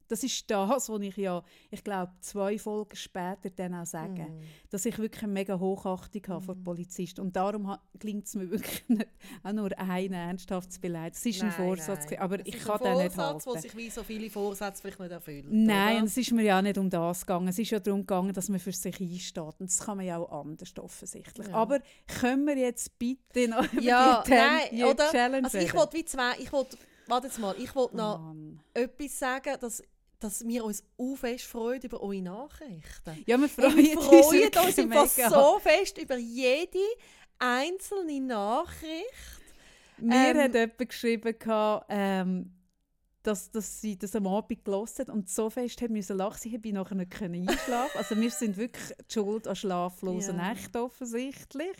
das ist das, was ich ja, ich glaube, zwei Folgen später dann auch sage. Mm. Dass ich wirklich eine mega Hochachtung habe mm. vor Polizisten. Und darum gelingt es mir wirklich nicht, auch nur einen ernsthaft zu beleidigen. Es ist nein, ein Vorsatz, nein. aber es ich kann den nicht halten. wo sich wie so viele Vorsätze vielleicht nicht erfüllen. Nein, oder? es ist mir ja nicht um das gegangen. Es ist ja darum gegangen, dass man für sich einsteht. Und das kann man ja auch anders offensichtlich. Ja. Aber können wir jetzt bitte noch ja, die nein, oder? Challenge Also ich wollte wie zwei, ich wollte, warte jetzt mal, ich wollte noch Mann. etwas sagen, dass dass wir uns auch fest freuen über eure Nachrichten. Ja, wir freuen, wir freuen uns so fest über jede einzelne Nachricht. Mir ähm, hat jemand geschrieben, ähm, dass, dass sie das am Abend gelesen hat und so fest haben müssen lachen, sie habe nachher nicht einschlafen Also wir sind wirklich die Schuld an schlaflosen ja. Nächten offensichtlich.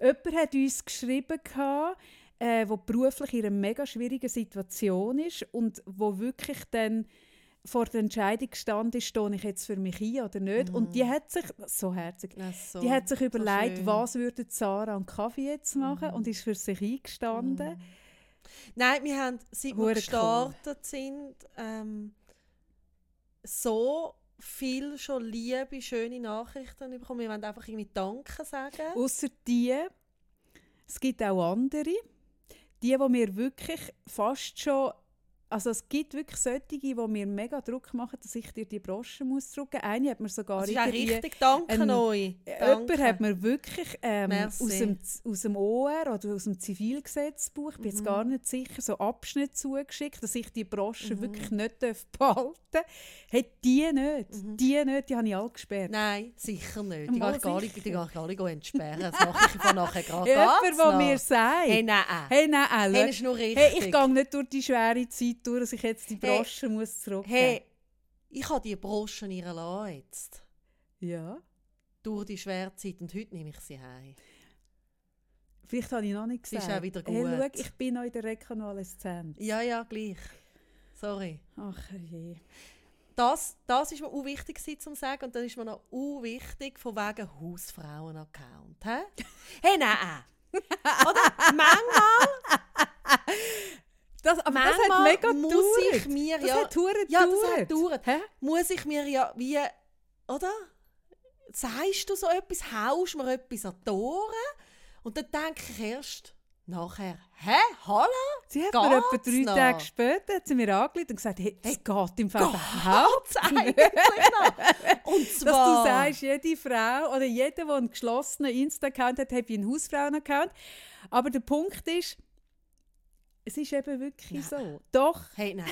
Jemand hat uns geschrieben, äh, wo beruflich in einer mega schwierigen Situation ist und wo wirklich dann vor der Entscheidung gestanden ist, stehe ich jetzt für mich ein oder nicht. Mm. Und die hat sich, so herzig, so, die hat sich überlegt, so was würde Sarah und Kaffee jetzt machen mm. und ist für sich eingestanden. Mm. Nein, wir haben, seit wir gestartet cool. sind, ähm, so viel schon liebe, schöne Nachrichten bekommen. Wir wollen einfach irgendwie Danke sagen. Außer die, es gibt auch andere, die, die mir wirklich fast schon also es gibt wirklich solche, die mir mega Druck machen, dass ich dir die Brosche muss drücken. Eine hat mir sogar das ist richtig, danke ein, euch. Jemand hat mir wirklich ähm, aus, dem, aus dem OR oder aus dem Zivilgesetzbuch, ich bin mhm. jetzt gar nicht sicher, so Abschnitte zugeschickt, dass ich die Brosche mhm. wirklich nicht behalten darf. Hey, die nicht. Mhm. Die nicht, die habe ich alle gesperrt. Nein, sicher nicht. Die kann ich gar nicht, die kann ich gar nicht entsperren. Das mache ich von nachher gerade Jemand, der mir sagt, hey, nein, hey, nein, hey. Hey, ich gehe nicht durch die schwere Zeit durch, dass ich jetzt die Broschen hey, muss zurückgeben Hey, ich habe die Broschen ihr lassen jetzt. Ja. Durch die schwere Zeit und heute nehme ich sie heim. Vielleicht habe ich noch nicht gesagt. ist auch wieder gut. Hey, schau, ich bin noch in der Rekonvaleszenz. Ja, ja, gleich. Sorry. Ach je. Das, das ist mir auch wichtig zu sagen und dann ist mir noch auch wichtig von wegen Hausfrauen-Account. hey, nein! Oder? Manchmal das, aber das hat mega muss ich mir das ja... Hat ja, das hat gedauert. Muss ich mir ja wie... Oder? Sagst du so etwas, haust mir etwas an die Ohren und dann denke ich erst nachher, hä, hallo? Sie hat mir etwa drei noch? Tage später hat sie mir angerufen und gesagt, hey, das hey, geht im Fall überhaupt eigentlich noch. Und zwar... Dass du sagst, jede Frau oder jeder, der einen geschlossenen Insta-Account hat, hat einen Hausfrauen-Account. Aber der Punkt ist, es ist eben wirklich ja. so. Doch. Hey, nein.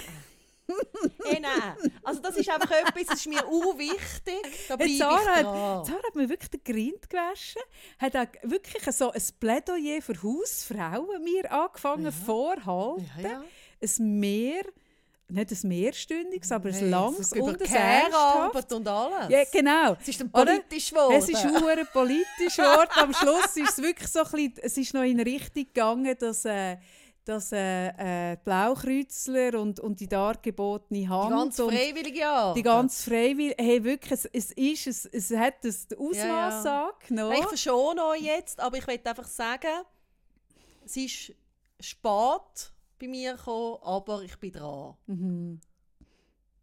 hey, nein. Also das ist einfach etwas, das ist mir unwichtig. Da hey, Sarah, hat, Sarah hat mir wirklich den Grind gewaschen, hat auch wirklich so ein Plädoyer für Hausfrauen mir angefangen ja. vorhalten. Ja, ja. Ein mehr nicht ein mehrstündiges, aber ein langes über und ein und alles. Ja, genau. Es ist dann politisch geworden. Es ist hure politisch geworden. Am Schluss ist es wirklich so ein bisschen, es ist noch in Richtung gegangen, dass äh, dass äh, äh, Blaukreuzler und, und die dargebotene Hand. Die ganz freiwillige Art. Die ganz freiwillige. Hey, wirklich, es, es, ist, es, es hat das Ausmaß ja, ja. angenommen. Ich verschone euch jetzt, aber ich möchte einfach sagen, es ist spät bei mir gekommen, aber ich bin dran. Mhm.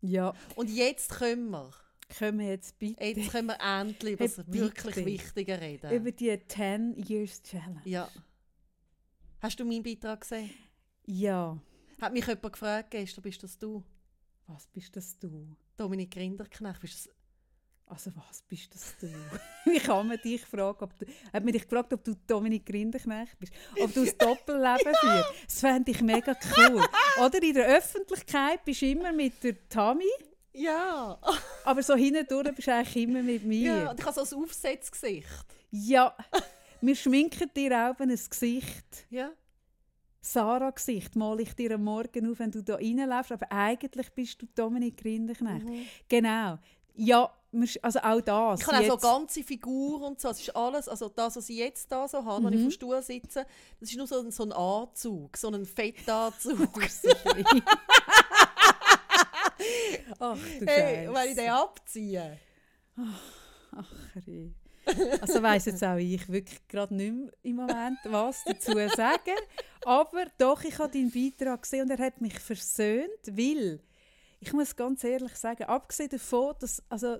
Ja. Und jetzt können wir. Können wir jetzt bitte? Jetzt können wir endlich über das wirklich Wichtige reden. Über die 10 Years Challenge. Ja. Hast du meinen Beitrag gesehen? Ja. Hat mich jemand gefragt gestern, bist das du? Was bist das du? Dominik Rinderknecht, bist das... Also was bist das du? Wie kann man dich fragen, ob du... Hat man dich gefragt, ob du Dominik Rinderknecht bist? Ob du ein Doppelleben ja. führst? Das fände ich mega cool. Oder in der Öffentlichkeit bist du immer mit der Tami. Ja. Aber so hindurch bist du eigentlich immer mit mir. Ja, und ich habe so ein Aufsetzgesicht. Ja. Wir schminken dir auch ein Gesicht. Ja. Sarah-Gesicht male ich dir am Morgen auf, wenn du da reinläufst. Aber eigentlich bist du Dominik Rinderknecht. Mhm. Genau. Ja, also auch das. Ich habe auch so ganze Figur und so. Das ist alles, also das, was ich jetzt da so habe, wenn ich Mhm. auf dem Stuhl sitze, das ist nur so ein, so ein Anzug, so ein Fettanzug. Ach du hey, wenn ich den abziehe. Ach, Herr. Also weiss jetzt auch ich wirklich gerade nicht mehr im Moment, was dazu sagen. Aber doch, ich habe deinen Beitrag gesehen und er hat mich versöhnt, weil, ich muss ganz ehrlich sagen, abgesehen davon, dass, also,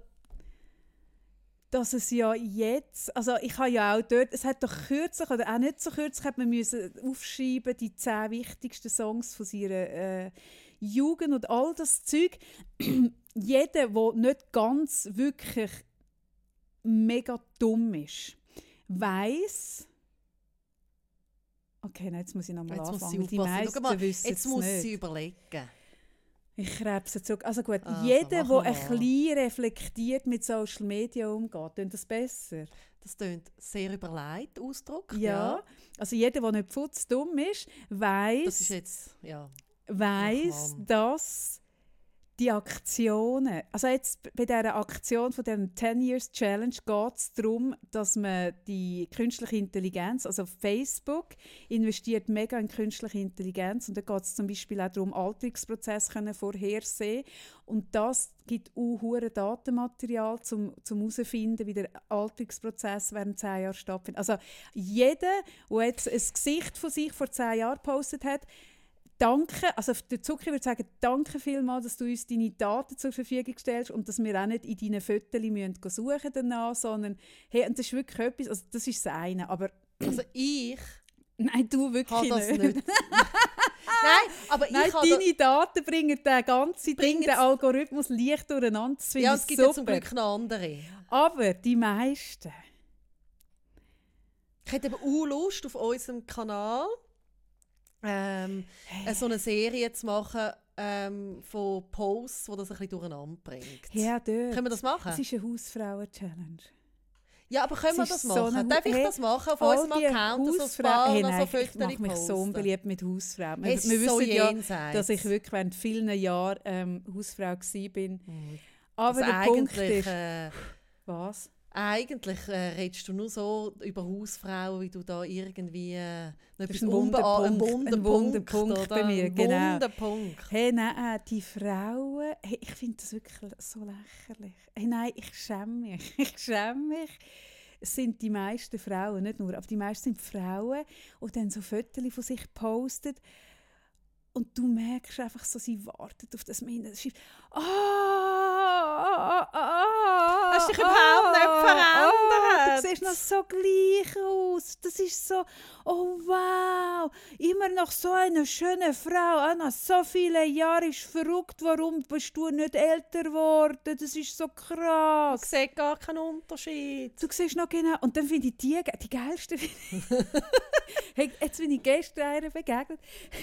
dass es ja jetzt, also ich habe ja auch dort, es hat doch kürzlich oder auch nicht so kürzlich, hat man müssen aufschreiben, die zehn wichtigsten Songs von seiner äh, Jugend und all das Zeug. Jeder, der nicht ganz wirklich mega dumm ist, weiß. Okay, nein, jetzt muss ich nochmal Jetzt muss anfangen. sie Die meisten mal, Jetzt es muss nicht. sie überlegen. Ich krebse zurück. Also gut, Also, jeder, der ein bisschen reflektiert mit Social Media umgeht, tut das besser. Das klingt sehr überlegt, Ausdruck. Ja. Also jeder, der nicht futzdumm ist, weiß, Das ist jetzt, ja. weiss, dass die Aktionen, also jetzt bei dieser Aktion von der 10 Years Challenge geht es darum, dass man die künstliche Intelligenz, also Facebook investiert mega in künstliche Intelligenz. Und da geht es zum Beispiel auch darum, Alterungsprozesse können vorhersehen. Und das gibt auch hure Datenmaterial zum herausfinden, wie der Alterungsprozess während zehn Jahren stattfindet. Also jeder, der jetzt ein Gesicht von sich vor zehn Jahren gepostet hat, danke, also der Zucker würde sagen, danke vielmals, dass du uns deine Daten zur Verfügung stellst und dass wir auch nicht in deinen Fotos müssen suchen danach, sondern hey, und das ist wirklich etwas, also das ist das eine, aber Also ich nein, du wirklich das nicht. nicht. Nein, aber Nein, ich deine Daten bringen den ganzen Ding, den Algorithmus leicht durcheinander. Das Ja, es gibt ja zum Glück noch andere. Aber die meisten, Ich hätte eben auch Lust, auf unserem Kanal ähm, äh, so eine Serie zu machen ähm, von Posts, die das ein bisschen durcheinander bringt. ja, dort. Können wir das machen? Es ist eine Hausfrauen-Challenge. Ja, aber können wir das so machen? eine- Darf ich hey, das machen auf unserem Account? So ein Hausfrauen- paar hey, nein, so ich mache mich so posten? unbeliebt mit Hausfrauen. Wir, wir ist so wissen ja, dass ich wirklich während vielen Jahren ähm, Hausfrau war. Mhm. Aber Also der Punkt eigentlich, ist... äh, Was? Eigentlich äh, redest du nur so über Hausfrauen, wie du da irgendwie äh, etwas ein Wunderpunkt, ein Wunderpunkt bei mir, Ein genau. Wunderpunkt. Hey, nein, die Frauen, hey, ich finde das wirklich so lächerlich. Hey, nein, ich schäme mich. Ich schäme mich. Es sind die meisten Frauen, nicht nur, aber die meisten sind Frauen, die dann so Fotos von sich posten. Und du merkst einfach so, sie warten auf das Minus. Es schreibt, ah, ah, ah, ah, Hast dich überhaupt nicht ah, verändert? Du siehst noch so gleich aus. Das ist so, oh wow, immer noch so eine schöne Frau. Nach so vielen Jahren ist verrückt. Warum bist du nicht älter geworden? Das ist so Ich krass. sehe gar keinen Unterschied. Du siehst noch genau. Und dann finde ich die, die geilste. hey, jetzt bin ich gestern einer begegnet.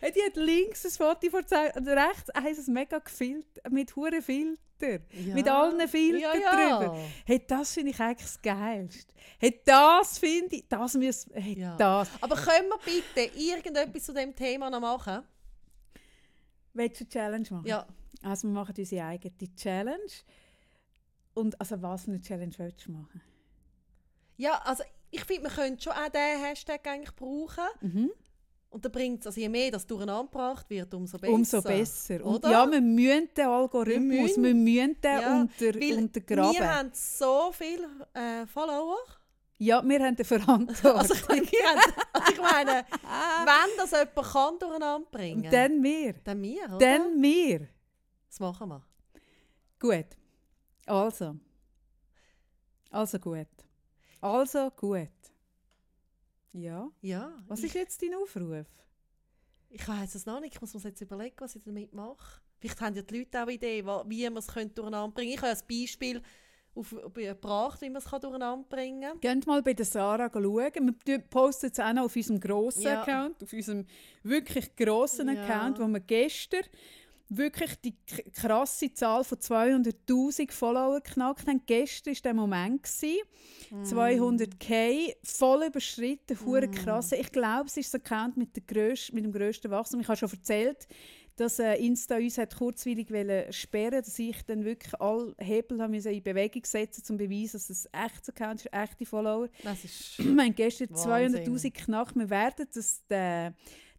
hey, die hat links ein Foto vor zwei und rechts eins ein mega gefiltert, mit hure Filter. Mit allen Filtern ja, ja. drüber. Hey, das finde ich eigentlich das Geilste. Hey, das finde ich, das müssen, hey, Ja. das. Aber können wir bitte irgendetwas zu dem Thema noch machen? Willst du eine Challenge machen? Ja. Also wir machen unsere eigene Challenge. Und also was für eine Challenge willst du machen? Ja, also ich finde, wir können schon auch diesen Hashtag eigentlich brauchen. Mhm. Und dann bringt es, also je mehr das durcheinander gebracht wird, umso besser. Umso besser. Und Oder? ja, wir müssen den Algorithmus, Wir wir müssen den Ja, unter, untergraben. wir haben so viele äh, Follower. ja, wir haben eine Verantwortung. Also ich meine, also ich meine wenn das jemand kann durcheinander bringen Und dann wir. dann wir, oder? Dann wir. das machen wir. Gut. Also. Also gut. Also gut. Ja. Ja, Was ich, ist jetzt dein Aufruf? ich weiß es noch nicht. Ich muss mir jetzt überlegen, was ich damit mache. Vielleicht haben ja die Leute auch eine Idee, wa- wie man es durcheinander bringen Ich habe ein Beispiel auf, gebracht, wie man es durcheinander bringen kann. Geht mal bei der Sarah schauen. Wir posten es auch noch auf unserem grossen Ja. Account, auf unserem wirklich grossen Ja. Account, wo wir gestern wirklich die krasse Zahl von 200'000 Follower geknackt haben. Gestern war der Moment. Gewesen. Mm. 200k, voll überschritten, hure krass. Ich glaube, es ist der Account mit, der grösst, mit dem grössten Wachstum. Ich habe schon erzählt, dass äh, Insta uns hat kurzweilig wollen sperren dass ich dann wirklich alle Hebel haben in Bewegung setzen um zu beweisen, dass es echtes Account ist, echte Follower. Das ist Wir haben gestern Wahnsinn. 200'000 knackt. Wir werden das, äh,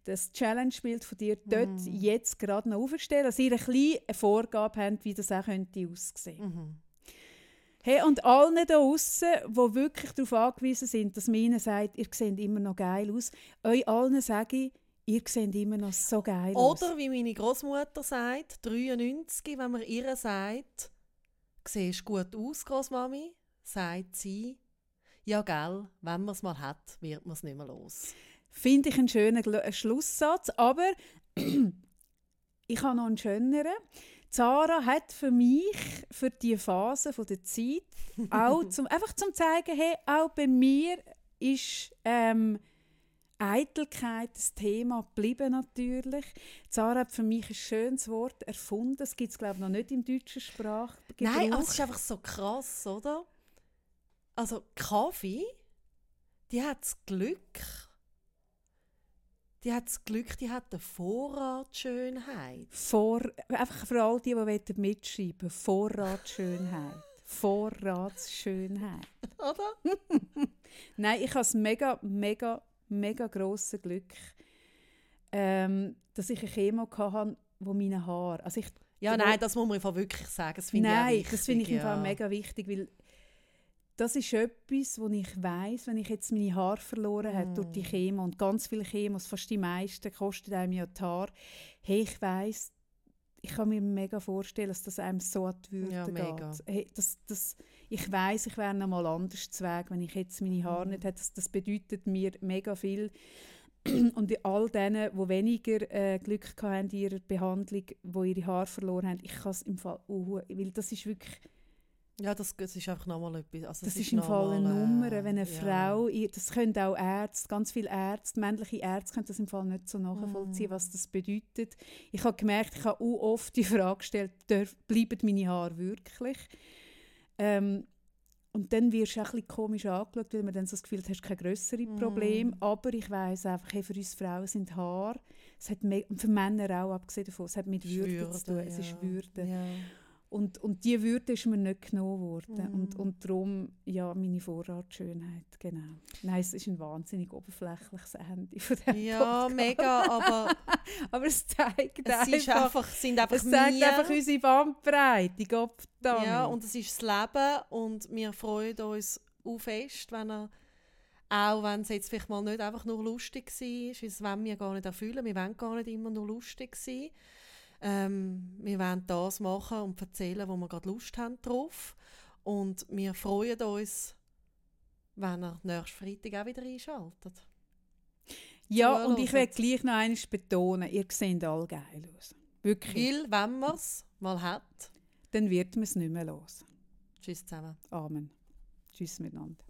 das Challenge-Bild von dir dort Mhm. jetzt gerade noch aufstellen, dass ihr ein eine Vorgabe habt, wie das auch könnte aussehen Mhm. Hey, und allen da draussen, die wirklich darauf angewiesen sind, dass man ihnen sagt, ihr seht immer noch geil aus, euch allen sage ich, ihr seht immer noch so geil aus. Oder wie meine Großmutter sagt, 93, wenn man ihr sagt, siehst gut aus, Großmami, sagt sie, ja gell, wenn man es mal hat, wird man es nicht mehr los. Finde ich einen schönen äh, Schlusssatz, aber ich habe noch einen schöneren. Zara hat für mich, für die Phase von der Zeit, auch zum, einfach zum zeigen, hey, auch bei mir ist ähm, Eitelkeit das Thema geblieben natürlich. Zara hat für mich ein schönes Wort erfunden. Das gibt es, glaube ich, noch nicht im deutschen Sprachgebrauch. Nein, aber es ist einfach so krass, oder? Also Kaffee, die hat das Glück, die hat das Glück, die hat eine Vorratsschönheit. Vor, einfach für all die, die wollen mitschreiben Vorratsschönheit. Vorratsschönheit. Oder? Nein, ich habe das mega, mega, mega grosse Glück, ähm, dass ich eine Chemo hatte, wo meine Haare... Also ich, Ja, nein, das muss man wirklich sagen. Das ich nein, wichtig, das finde ich ja. Mega wichtig, weil das ist etwas, wo ich weiß, wenn ich jetzt meine Haare verloren habe durch Mm. die Chemo und ganz viele Chemos, fast die meisten, kosten einem ja die Haare. Hey, ich weiß, ich kann mir mega vorstellen, dass das einem so an die Würde Ja, geht. Hey, das, das, ich weiß, ich wäre noch mal anders zu Weg, wenn ich jetzt meine Haare Mhm. nicht hätte. Das, das bedeutet mir mega viel. Und all denen, die weniger äh, Glück hatten in ihrer Behandlung, die ihre Haare verloren haben, ich kann es im Fall auch, weil das ist wirklich, Ja, das, das ist einfach nochmal etwas. Also das es ist im Fall eine nochmal, Nummer, äh, wenn eine ja. Frau, das können auch Ärzte, ganz viele Ärzte, männliche Ärzte können das im Fall nicht so nachvollziehen, Mm. was das bedeutet. Ich habe gemerkt, ich habe auch oft die Frage gestellt, bleiben meine Haare wirklich? Ähm, und dann wirst du auch ein bisschen komisch angeschaut, weil man dann so das Gefühl hat, du hast kein grössere Problem. Mm. Aber ich weiss einfach, hey, für uns Frauen sind Haare, es hat me- und für Männer auch, abgesehen davon, es hat mit Würde, zu tun. Es ist ja. Würde. Ja. Und, und diese Würde ist mir nicht genommen worden. Mhm. Und, und darum, ja, meine Vorratsschönheit, genau. Nein, es ist ein wahnsinnig oberflächliches Ende von diesem ja, Podcast. mega, aber Aber es zeigt es einfach, ist einfach, sind einfach es zeigt wir. einfach unsere Bandbreite, Gott Ja, und es ist das Leben und wir freuen uns auch fest, wenn er, auch wenn es jetzt vielleicht mal nicht einfach nur lustig war, weil das wollen wir gar nicht erfüllen, wir wollen gar nicht immer nur lustig sein. Ähm, wir wollen das machen und erzählen, wo wir gerade Lust haben drauf. Und wir freuen uns, wenn er nächsten Freitag auch wieder einschaltet. ja, und ich zuhören. will gleich noch eines betonen, ihr seht alle geil aus. Wirklich. Weil, wenn man es mal hat, Dann wird man es nicht mehr los. tschüss zusammen. Amen. Tschüss miteinander.